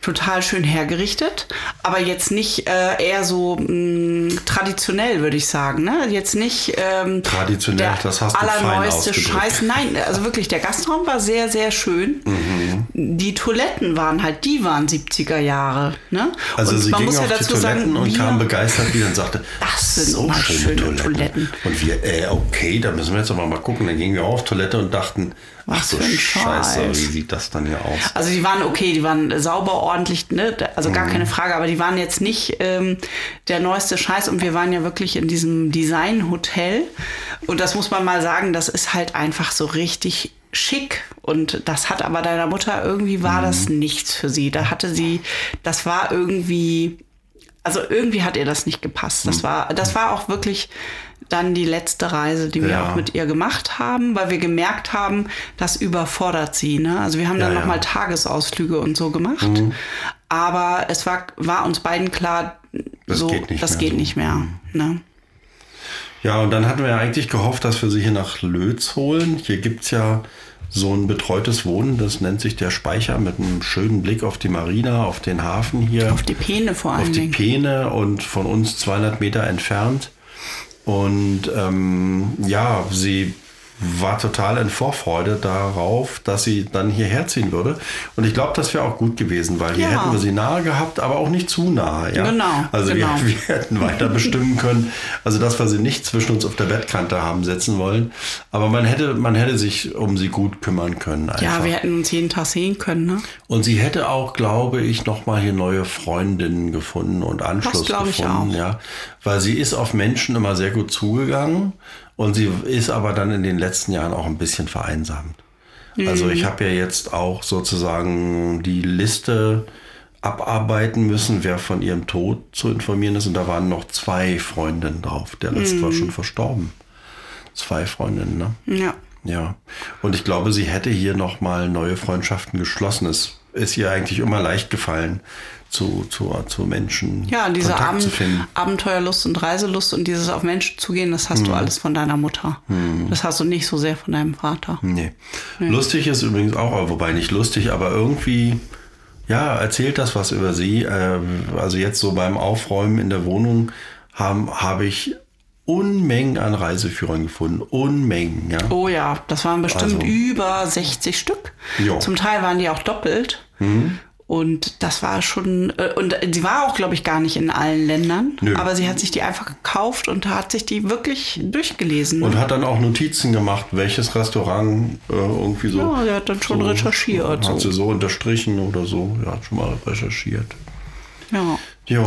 total schön hergerichtet, aber jetzt nicht äh, eher so mh, traditionell, würde ich sagen. Ne? Jetzt nicht ähm, Traditionell, das hast du fein allerneueste ausgedrückt. Scheiß. Nein, also wirklich, der Gastraum war sehr, sehr schön. Mhm. Die Toiletten waren halt, die waren 70er Jahre. Ne? Also und sie man muss auf ja die dazu Toiletten sagen, und wir- kam begeistert wieder und sagte, Das sind mal schöne Toiletten. Und wir, äh, okay, da müssen wir jetzt aber mal gucken. Dann gingen wir auf Toilette und dachten, ach Was so für ein Scheiße, Scheiß. wie sieht das dann hier aus? Also die waren okay, die waren sauber, ordentlich, ne? also Mhm. gar keine Frage, aber die waren jetzt nicht ähm, der neueste Scheiß und wir waren ja wirklich in diesem Design-Hotel und das muss man mal sagen, das ist halt einfach so richtig schick und das hat aber deiner Mutter irgendwie war das Mhm. nichts für sie. Da hatte sie, das war irgendwie, also irgendwie hat ihr das nicht gepasst. Mhm. Das war, das war auch wirklich dann die letzte Reise, die wir Ja. auch mit ihr gemacht haben, weil wir gemerkt haben, das überfordert sie. Ne? Also wir haben dann Ja, noch ja. Tagesausflüge und so gemacht, aber es war, war uns beiden klar, Das so, geht nicht das mehr geht so. nicht mehr. Ne? Ja, und dann hatten wir ja eigentlich gehofft, dass wir sie hier nach Lötz holen. Hier gibt's ja so ein betreutes Wohnen, das nennt sich der Speicher mit einem schönen Blick auf die Marina, auf den Hafen hier. Auf die Peene vor allem. Auf die Dingen. Peene und von uns 200 Meter entfernt. Und ähm, ja, sie war total in Vorfreude darauf, dass sie dann hierher ziehen würde. Und ich glaube, das wäre auch gut gewesen, weil hier Ja. hätten wir sie nahe gehabt, aber auch nicht zu nahe. Ja? Genau, Also genau. Wir, wir hätten weiter bestimmen können, also dass wir sie nicht zwischen uns auf der Bettkante haben setzen wollen. Aber man hätte, man hätte sich um sie gut kümmern können. Einfach. Ja, wir hätten uns jeden Tag sehen können, ne? Und sie hätte auch, glaube ich, noch mal hier neue Freundinnen gefunden und Anschluss ich gefunden, auch. ja, weil sie ist auf Menschen immer sehr gut zugegangen und sie ist aber dann in den letzten Jahren auch ein bisschen vereinsamt. Also Mhm. ich habe ja jetzt auch sozusagen die Liste abarbeiten müssen, wer von ihrem Tod zu informieren ist und da waren noch zwei Freundinnen drauf. Der letzte Mhm. war schon verstorben. Zwei Freundinnen, ne? Ja. Ja, und ich glaube, sie hätte hier nochmal neue Freundschaften geschlossen. Es ist ihr eigentlich immer leicht gefallen, zu, zu, zu Menschen Ja, diese Abend zu finden. Abenteuerlust und Reiselust und dieses auf Menschen zugehen, das hast Hm. du alles von deiner Mutter. Das hast du nicht so sehr von deinem Vater. Nee. Lustig ist übrigens auch, wobei nicht lustig, aber irgendwie, ja, erzählt das was über sie. Ähm, Also jetzt so beim Aufräumen in der Wohnung habe ich Unmengen an Reiseführern gefunden. Unmengen, ja. Oh ja, das waren bestimmt Also- über 60 Stück. Jo. Zum Teil waren die auch doppelt. Mhm. Und das war schon, äh, und sie war auch, glaube ich, gar nicht in allen Ländern. Nö. Aber sie hat sich die einfach gekauft und hat sich die wirklich durchgelesen. ne? Und hat dann auch Notizen gemacht, welches Restaurant äh, irgendwie so. Ja, der hat dann schon recherchiert, Hat so. sie so unterstrichen oder so. Ja, hat schon mal recherchiert. ja. Ja,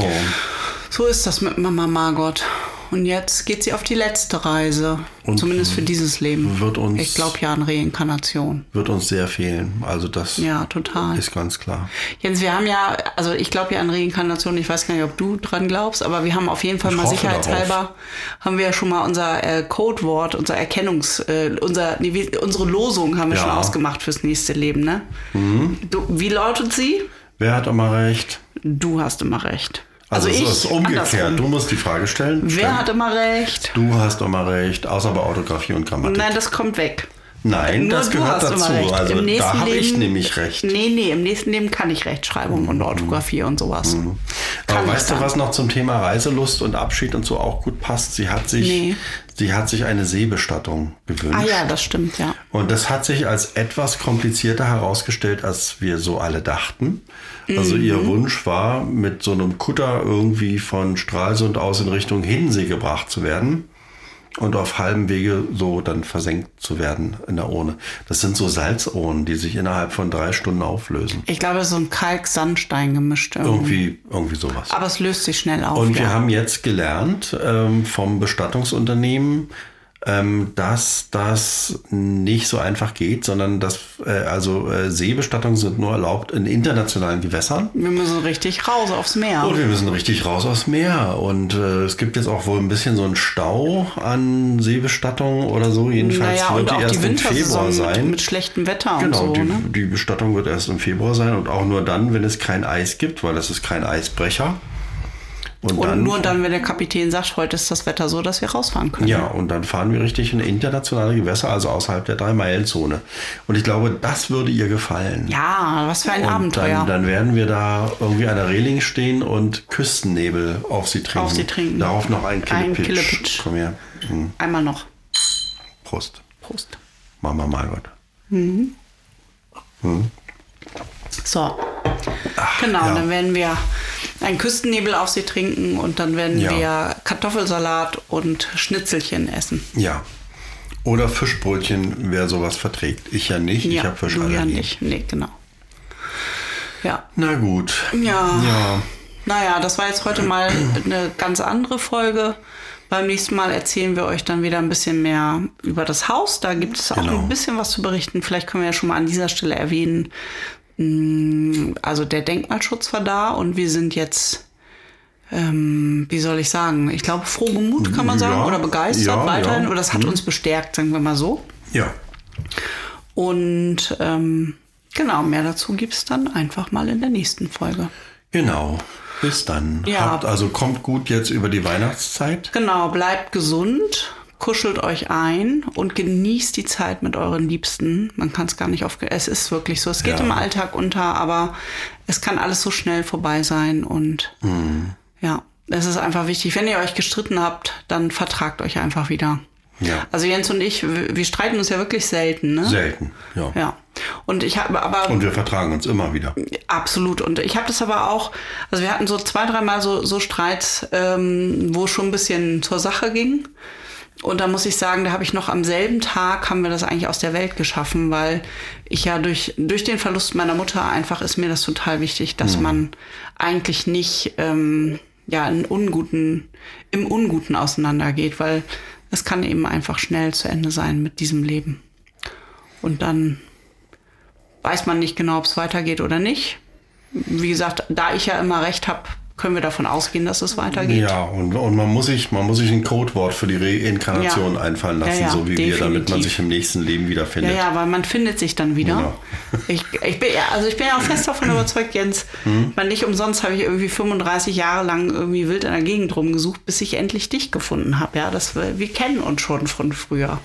So ist das mit Mama Margot. Und jetzt geht sie auf die letzte Reise. Und Zumindest für dieses Leben. wird uns- ich glaube ja an Reinkarnation. wird uns sehr fehlen. Also das Ja, total. ist ganz klar. Jens, wir haben ja, also ich glaube ja an Reinkarnation, ich weiß gar nicht, ob du dran glaubst, aber wir haben auf jeden Fall Ich mal sicherheitshalber, haben wir ja schon mal unser äh, Codewort, unser Erkennungs, äh, unser, nee, unsere Losung haben wir Ja. Mhm. schon ausgemacht fürs nächste Leben, ne? Du, wie lautet sie? Wer hat immer recht? Du hast immer recht. Also, Also, es ich, ist umgekehrt. andersrum. Du musst die Frage stellen. Wer Stellen. hat immer recht? Du hast immer recht, außer bei Orthographie und Grammatik. Nein, das kommt weg. Nein, das gehört dazu. Also Im da habe ich nämlich recht. Mhm. Nee, nee, im nächsten Leben kann ich Rechtschreibung und Orthographie und sowas. Kann Aber weißt du, was noch zum Thema Reiselust und Abschied und so auch gut passt? Sie hat sich, Nee. sie hat sich eine Seebestattung gewünscht. Ah ja, das stimmt, ja. Und das hat sich als etwas komplizierter herausgestellt, als wir so alle dachten. Also ihr Mhm. Wunsch war, mit so einem Kutter irgendwie von Stralsund aus in Richtung Hiddensee gebracht zu werden und auf halbem Wege so dann versenkt zu werden in der Urne. Das sind so Salzohren, die sich innerhalb von drei Stunden auflösen. Ich glaube, so ein Kalk-Sandstein gemischt. Irgendwie. Irgendwie, irgendwie sowas. Aber es löst sich schnell auf. Und wir ja. haben jetzt gelernt ähm, vom Bestattungsunternehmen, ähm, dass das nicht so einfach geht, sondern dass äh, also äh, Seebestattungen sind nur erlaubt in internationalen Gewässern. wir müssen richtig raus aufs Meer. Und wir müssen richtig raus aus Meer. Und äh, es gibt jetzt auch wohl ein bisschen so einen Stau an Seebestattungen oder so. Jedenfalls naja, wird die erst die im Februar sein. mit, mit schlechtem Wetter Genau, und so. die, Ne? die Bestattung wird erst im Februar sein und auch nur dann, wenn es kein Eis gibt, weil es ist kein Eisbrecher. Und, Und dann, nur dann, wenn der Kapitän sagt, heute ist das Wetter so, dass wir rausfahren können. Ja, und dann fahren wir richtig in internationale Gewässer, also außerhalb der Drei-Meilen-Zone. Und ich glaube, das würde ihr gefallen. Ja, was für ein und Abenteuer. Dann, dann werden wir da irgendwie an der Reling stehen und Küstennebel auf sie trinken. Auf sie trinken. Darauf noch ein Ein Killepitch. Killepitch. Komm her. Hm, Einmal noch. Prost. Prost. Mama Margot. So. genau, ja. dann werden wir einen Küstennebel auf sie trinken und dann werden Ja. wir Kartoffelsalat und Schnitzelchen essen. Ja. Oder Fischbrötchen, wer sowas verträgt. Ich ja nicht. ich habe Fischallergie. ja nicht. Nee, genau. Ja. Na gut. Ja. Ja. Naja, das war jetzt heute mal eine ganz andere Folge. Beim nächsten Mal erzählen wir euch dann wieder ein bisschen mehr über das Haus. Da gibt es auch Genau. ein bisschen was zu berichten. Vielleicht können wir ja schon mal an dieser Stelle erwähnen. Mh, Also der Denkmalschutz war da und wir sind jetzt, ähm, wie soll ich sagen, ich glaube frohgemut kann man sagen Ja, oder begeistert ja, weiterhin. ja. Oder das hat uns bestärkt, sagen wir mal so. Ja. Und ähm, genau, mehr dazu gibt es dann einfach mal in der nächsten Folge. Genau. Bis dann. Ja. Habt also kommt gut jetzt über die Weihnachtszeit. Genau, bleibt gesund, kuschelt euch ein und genießt die Zeit mit euren Liebsten. Man kann es gar nicht auf. Es ist wirklich so. Es geht Ja. im Alltag unter, aber es kann alles so schnell vorbei sein und Mhm. ja, es ist einfach wichtig. Wenn ihr euch gestritten habt, dann vertragt euch einfach wieder. Ja. Also Jens und ich, wir streiten uns ja wirklich selten, ne? Selten, ja. Ja. Und ich habe aber Und wir vertragen uns immer wieder. Absolut. Und ich habe das aber auch, also wir hatten so zwei, dreimal so, so Streits, ähm, wo es schon ein bisschen zur Sache ging. Und da muss ich sagen, da habe ich noch am selben Tag haben wir das eigentlich aus der Welt geschaffen, weil ich ja durch, durch den Verlust meiner Mutter einfach ist mir das total wichtig, dass man eigentlich nicht ähm, ja in unguten, im Unguten auseinandergeht, weil es kann eben einfach schnell zu Ende sein mit diesem Leben. Und dann weiß man nicht genau, ob es weitergeht oder nicht. Wie gesagt, da ich ja immer recht habe, können wir davon ausgehen, dass es weitergeht. Ja, und, und man, muss sich, man muss sich ein Codewort für die Reinkarnation Ja. einfallen lassen, Ja, ja, so wie wir, damit man definitiv. sich im nächsten Leben Ja, wiederfindet. ja, weil man findet sich dann wieder. Genau. Ich, ich bin, ja- also ich bin ja auch fest davon überzeugt, Jens. Hm? Meine, nicht umsonst habe ich irgendwie 35 Jahre lang irgendwie wild in der Gegend rumgesucht, bis ich endlich dich gefunden habe. Ja, das, wir, wir kennen uns schon von früher.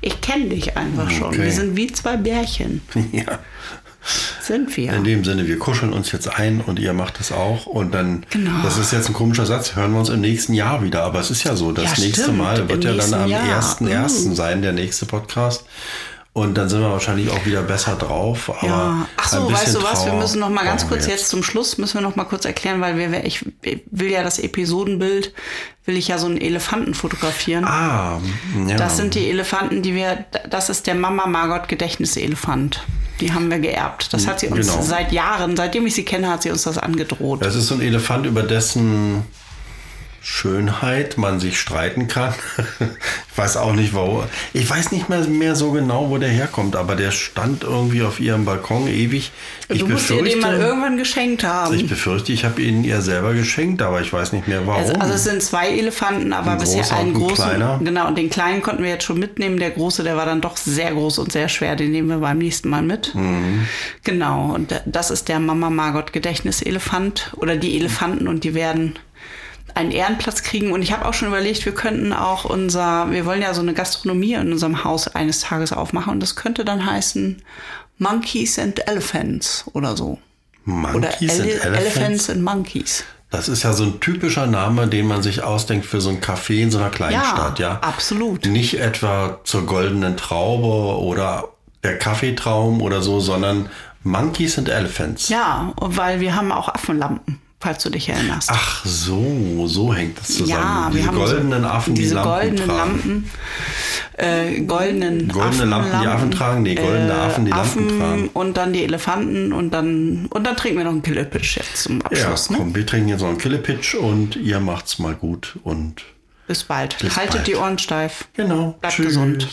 Ich kenne dich einfach schon. Okay. Wir sind wie zwei Bärchen. Ja. Sind wir. In dem Sinne, wir kuscheln uns jetzt ein und ihr macht es auch. Und dann, Genau. das ist jetzt ein komischer Satz, hören wir uns im nächsten Jahr wieder. Aber es ist ja so, das Ja, nächste stimmt, Mal im wird ja dann am Jahr. 1.1. Uh. sein, der nächste Podcast. Und dann sind wir wahrscheinlich auch wieder besser drauf. Aber Ja, ach so, weißt du was? Wir müssen noch mal ganz kurz jetzt zum Schluss müssen wir noch mal kurz erklären, weil wir, ich will ja das Episodenbild, will ich ja so einen Elefanten fotografieren. Ah, ja. Das sind die Elefanten, die wir, das ist der Mama Margot Gedächtniselefant. Die haben wir geerbt. Das hat sie uns Genau. seit Jahren, seitdem ich sie kenne, hat sie uns das angedroht. Das ist so ein Elefant, über dessen Schönheit man sich streiten kann. ich weiß auch nicht, warum. Ich weiß nicht mehr, mehr so genau, wo der herkommt, aber der stand irgendwie auf ihrem Balkon ewig. Ich du musst ihr den mal irgendwann geschenkt haben. ich befürchte, ich habe ihn ihr selber geschenkt, aber ich weiß nicht mehr warum. Also, also es sind zwei Elefanten, aber Ein bisher einen großen. kleiner. Genau, und den kleinen konnten wir jetzt schon mitnehmen. Der große, der war dann doch sehr groß und sehr schwer. Den nehmen wir beim nächsten Mal mit. Mhm. Genau, und das ist der Mama Margot Gedächtniselefant oder die Elefanten und die werden einen Ehrenplatz kriegen. Und ich habe auch schon überlegt, wir könnten auch unser, wir wollen ja so eine Gastronomie in unserem Haus eines Tages aufmachen und das könnte dann heißen Monkeys and Elephants oder so. oder Monkeys and Ele- Elephants. Elephants and Monkeys. Das ist ja so ein typischer Name, den man sich ausdenkt für so ein Café in so einer kleinen Stadt, ja? absolut. Nicht etwa zur goldenen Traube oder der Kaffeetraum oder so, sondern Monkeys and Elephants. Ja, weil wir haben auch Affenlampen, falls du dich erinnerst. Ach so, so hängt das zusammen. ja, diese wir haben goldenen so, Affen, die diese Lampen goldenen tragen. Lampen, äh, goldenen Goldene Lampen, die Affen tragen? Nee, goldene Affen, die Lampen Affen tragen. Und dann die Elefanten und dann und dann trinken wir noch einen Killepitch jetzt zum Ja, Abschluss. ne? komm, wir trinken jetzt noch einen Killepitch und ihr macht's mal gut und Bis bald. Bis Haltet bald. die Ohren steif. genau. Bleibt Tschüss. gesund.